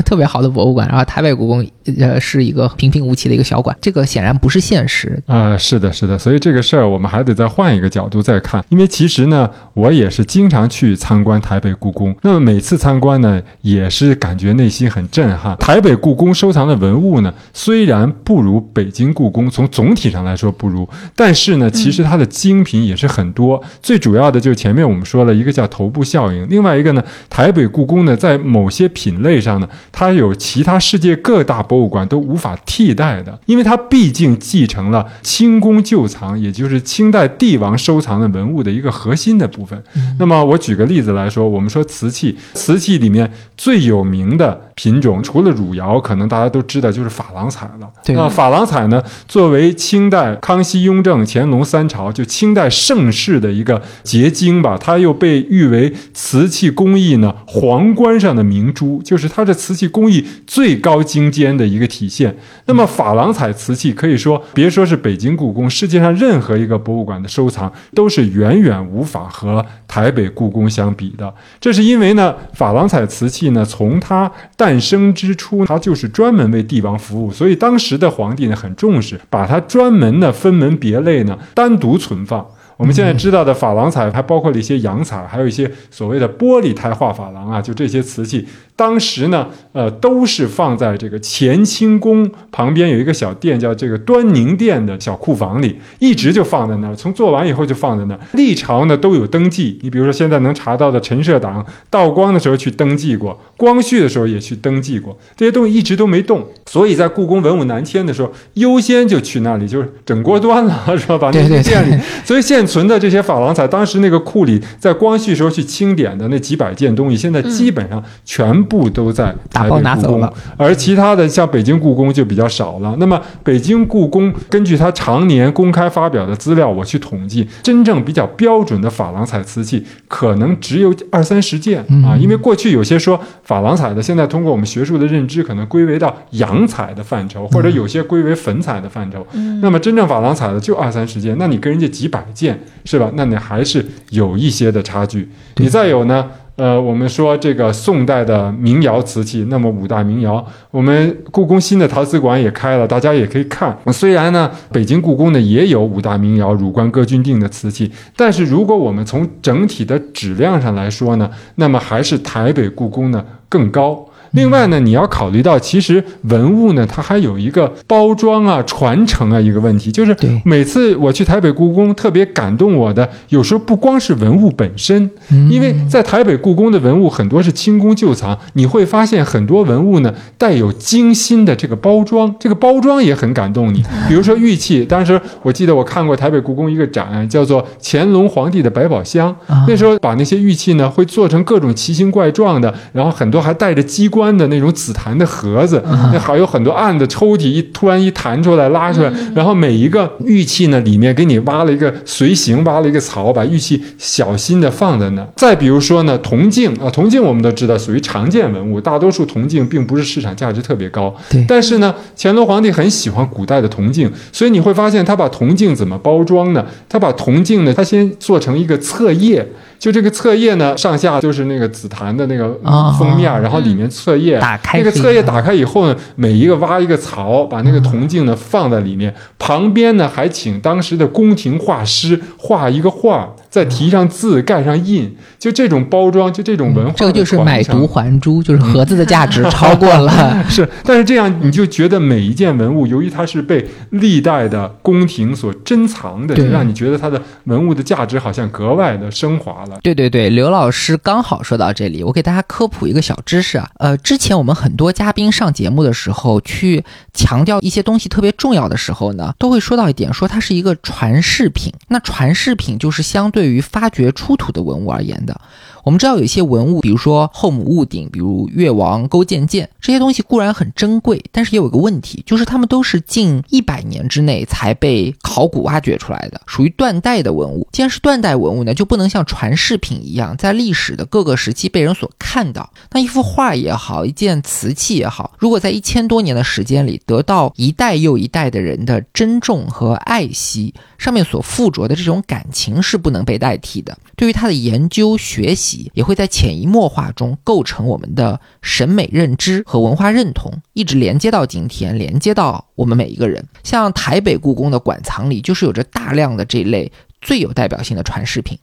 特别好的博物馆，然后台北故宫呃是一个平平无奇的一个小馆，这个显然不是现实。啊、是的，是的，所以这个事儿我们还得再换一个角度再看，因为其实呢，我也是经常去参观台北故宫，那么每次参观呢，也是感觉内心很震撼。台北故宫收藏的文物呢，虽然不如北京故宫，从总体上来说不如，但是呢，其实它的精品也是很多。最主要的就是前面我们说了一个叫头部效应，另外一个呢，台北故宫呢，在某些品类上呢，它有其他世界各大博物馆都无法替代的，因为它毕竟继承了清宫旧藏，也就是清代帝王收藏的文物的一个核心的部分。那么我举个例子来说，我们说瓷器，瓷器里面最有名的品种，除了汝窑，可能大家都知道就是珐琅彩了。对那珐琅彩呢，作为清代康熙、雍正、乾隆三朝就清代盛世的一个结晶吧，它又被誉为瓷器工艺呢皇冠上的明珠，就是它这瓷器工艺最高精尖的一个体现。那么珐琅彩瓷器可以说，别说是北京故宫，世界上任何一个博物馆的收藏都是远远无法和台北故宫相比的。这是因为呢，珐琅彩瓷器呢，从它诞生之初，它就是专门为帝王服务，所以当时的皇帝呢很重视，把它专门的分门别类呢单独存放。我们现在知道的珐琅彩还包括了一些洋彩，还有一些所谓的玻璃胎画珐琅啊，就这些瓷器，当时呢，呃，都是放在这个乾清宫旁边有一个小店，叫这个端宁殿的小库房里，一直就放在那儿，从做完以后就放在那儿。历朝呢都有登记，你比如说现在能查到的陈设党，道光的时候去登记过，光绪的时候也去登记过，这些东西一直都没动。所以在故宫文物南迁的时候，优先就去那里，就是整锅端了，是吧？把那对对个店里，所以现存的这些珐琅彩，当时那个库里在光绪时候去清点的那几百件东西，现在基本上全部都在台打包北故宫拿走了，而其他的像北京故宫就比较少了。那么北京故宫根据它常年公开发表的资料，我去统计，真正比较标准的珐琅彩瓷器可能只有二三十件啊，因为过去有些说珐琅彩的，现在通过我们学术的认知，可能归为到洋彩的范畴，或者有些归为粉彩的范畴。那么真正珐琅彩的就二三十件，那你跟人家几百件是吧？那你还是有一些的差距。你再有呢？呃，我们说这个宋代的民窑瓷器，那么五大民窑，我们故宫新的陶瓷馆也开了，大家也可以看。虽然呢，北京故宫呢也有五大民窑、汝官哥钧定的瓷器，但是如果我们从整体的质量上来说呢，那么还是台北故宫呢更高。另外呢，你要考虑到，其实文物呢，它还有一个包装啊、传承啊一个问题，就是每次我去台北故宫，特别感动我的，有时候不光是文物本身，因为在台北故宫的文物很多是清宫旧藏，你会发现很多文物呢带有精心的这个包装，这个包装也很感动你。比如说玉器，当时我记得我看过台北故宫一个展，叫做乾隆皇帝的百宝箱，啊那时候把那些玉器呢会做成各种奇形怪状的，然后很多还带着机关的那种紫檀的盒子，那还有很多暗的抽屉，一突然一弹出来拉出来，然后每一个玉器呢里面给你挖了一个随形，挖了一个槽，把玉器小心的放在那。再比如说呢，铜镜啊，铜镜我们都知道属于常见文物，大多数铜镜并不是市场价值特别高，对但是呢，乾隆皇帝很喜欢古代的铜镜，所以你会发现他把铜镜怎么包装呢？他把铜镜呢，他先做成一个册页。就这个册页呢，上下就是那个紫檀的那个啊封面，然后里面册页打开那个册页打开以后呢，每一个挖一个槽，把那个铜镜呢放在里面，旁边呢还请当时的宫廷画师画一个画，再提上字，盖上印，就这种包装，就这种文化的这个就是买椟还珠，就是盒子的价值超过了。是，但是这样你就觉得每一件文物，由于它是被历代的宫廷所珍藏的，让你觉得它的文物的价值好像格外的升华了。对对对，刘老师刚好说到这里，我给大家科普一个小知识啊。呃，之前我们很多嘉宾上节目的时候，去强调一些东西特别重要的时候呢，都会说到一点，说它是一个传世品。那传世品就是相对对于发掘出土的文物而言的。我们知道有一些文物，比如说后母戊鼎，比如越王勾践剑，这些东西固然很珍贵，但是也有一个问题，就是它们都是近一百年之内才被考古挖掘出来的，属于断代的文物。既然是断代文物呢，就不能像传世品一样，在历史的各个时期被人所看到。那一幅画也好，一件瓷器也好，如果在一千多年的时间里得到一代又一代的人的珍重和爱惜，上面所附着的这种感情是不能被代替的。对于它的研究学习。也会在潜移默化中构成我们的审美认知和文化认同，一直连接到今天，连接到我们每一个人。像台北故宫的馆藏里，就是有着大量的这类最有代表性的传世品。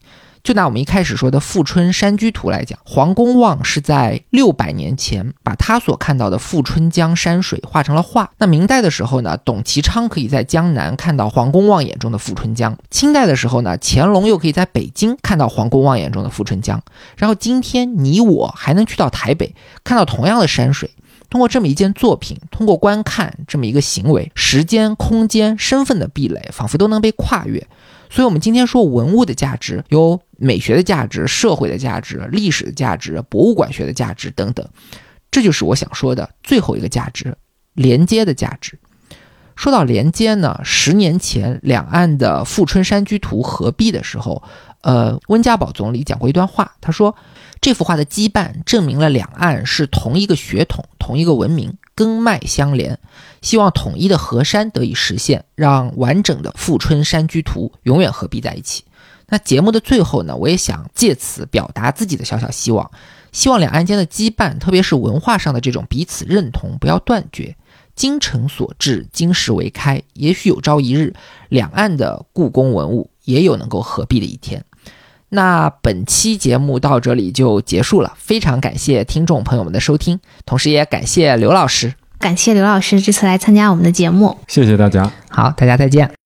就拿我们一开始说的《富春山居图》来讲，黄公望是在六百年前把他所看到的富春江山水画成了画。那明代的时候呢，董其昌可以在江南看到黄公望眼中的富春江；清代的时候呢，乾隆又可以在北京看到黄公望眼中的富春江。然后今天你我还能去到台北看到同样的山水，通过这么一件作品，通过观看这么一个行为，时间、空间、身份的壁垒仿佛都能被跨越。所以，我们今天说文物的价值有美学的价值、社会的价值、历史的价值、博物馆学的价值等等，这就是我想说的最后一个价值——连接的价值。说到连接呢，十年前两岸的富春山居图合璧的时候，呃，温家宝总理讲过一段话，他说：“这幅画的羁绊证明了两岸是同一个血统、同一个文明。”根脉相连，希望统一的河山得以实现，让完整的富春山居图永远合璧在一起。那节目的最后呢，我也想借此表达自己的小小希望，希望两岸间的羁绊，特别是文化上的这种彼此认同，不要断绝。精诚所至，金石为开，也许有朝一日，两岸的故宫文物也有能够合璧的一天。那本期节目到这里就结束了，非常感谢听众朋友们的收听，同时也感谢刘老师，感谢刘老师这次来参加我们的节目，谢谢大家，好，大家再见。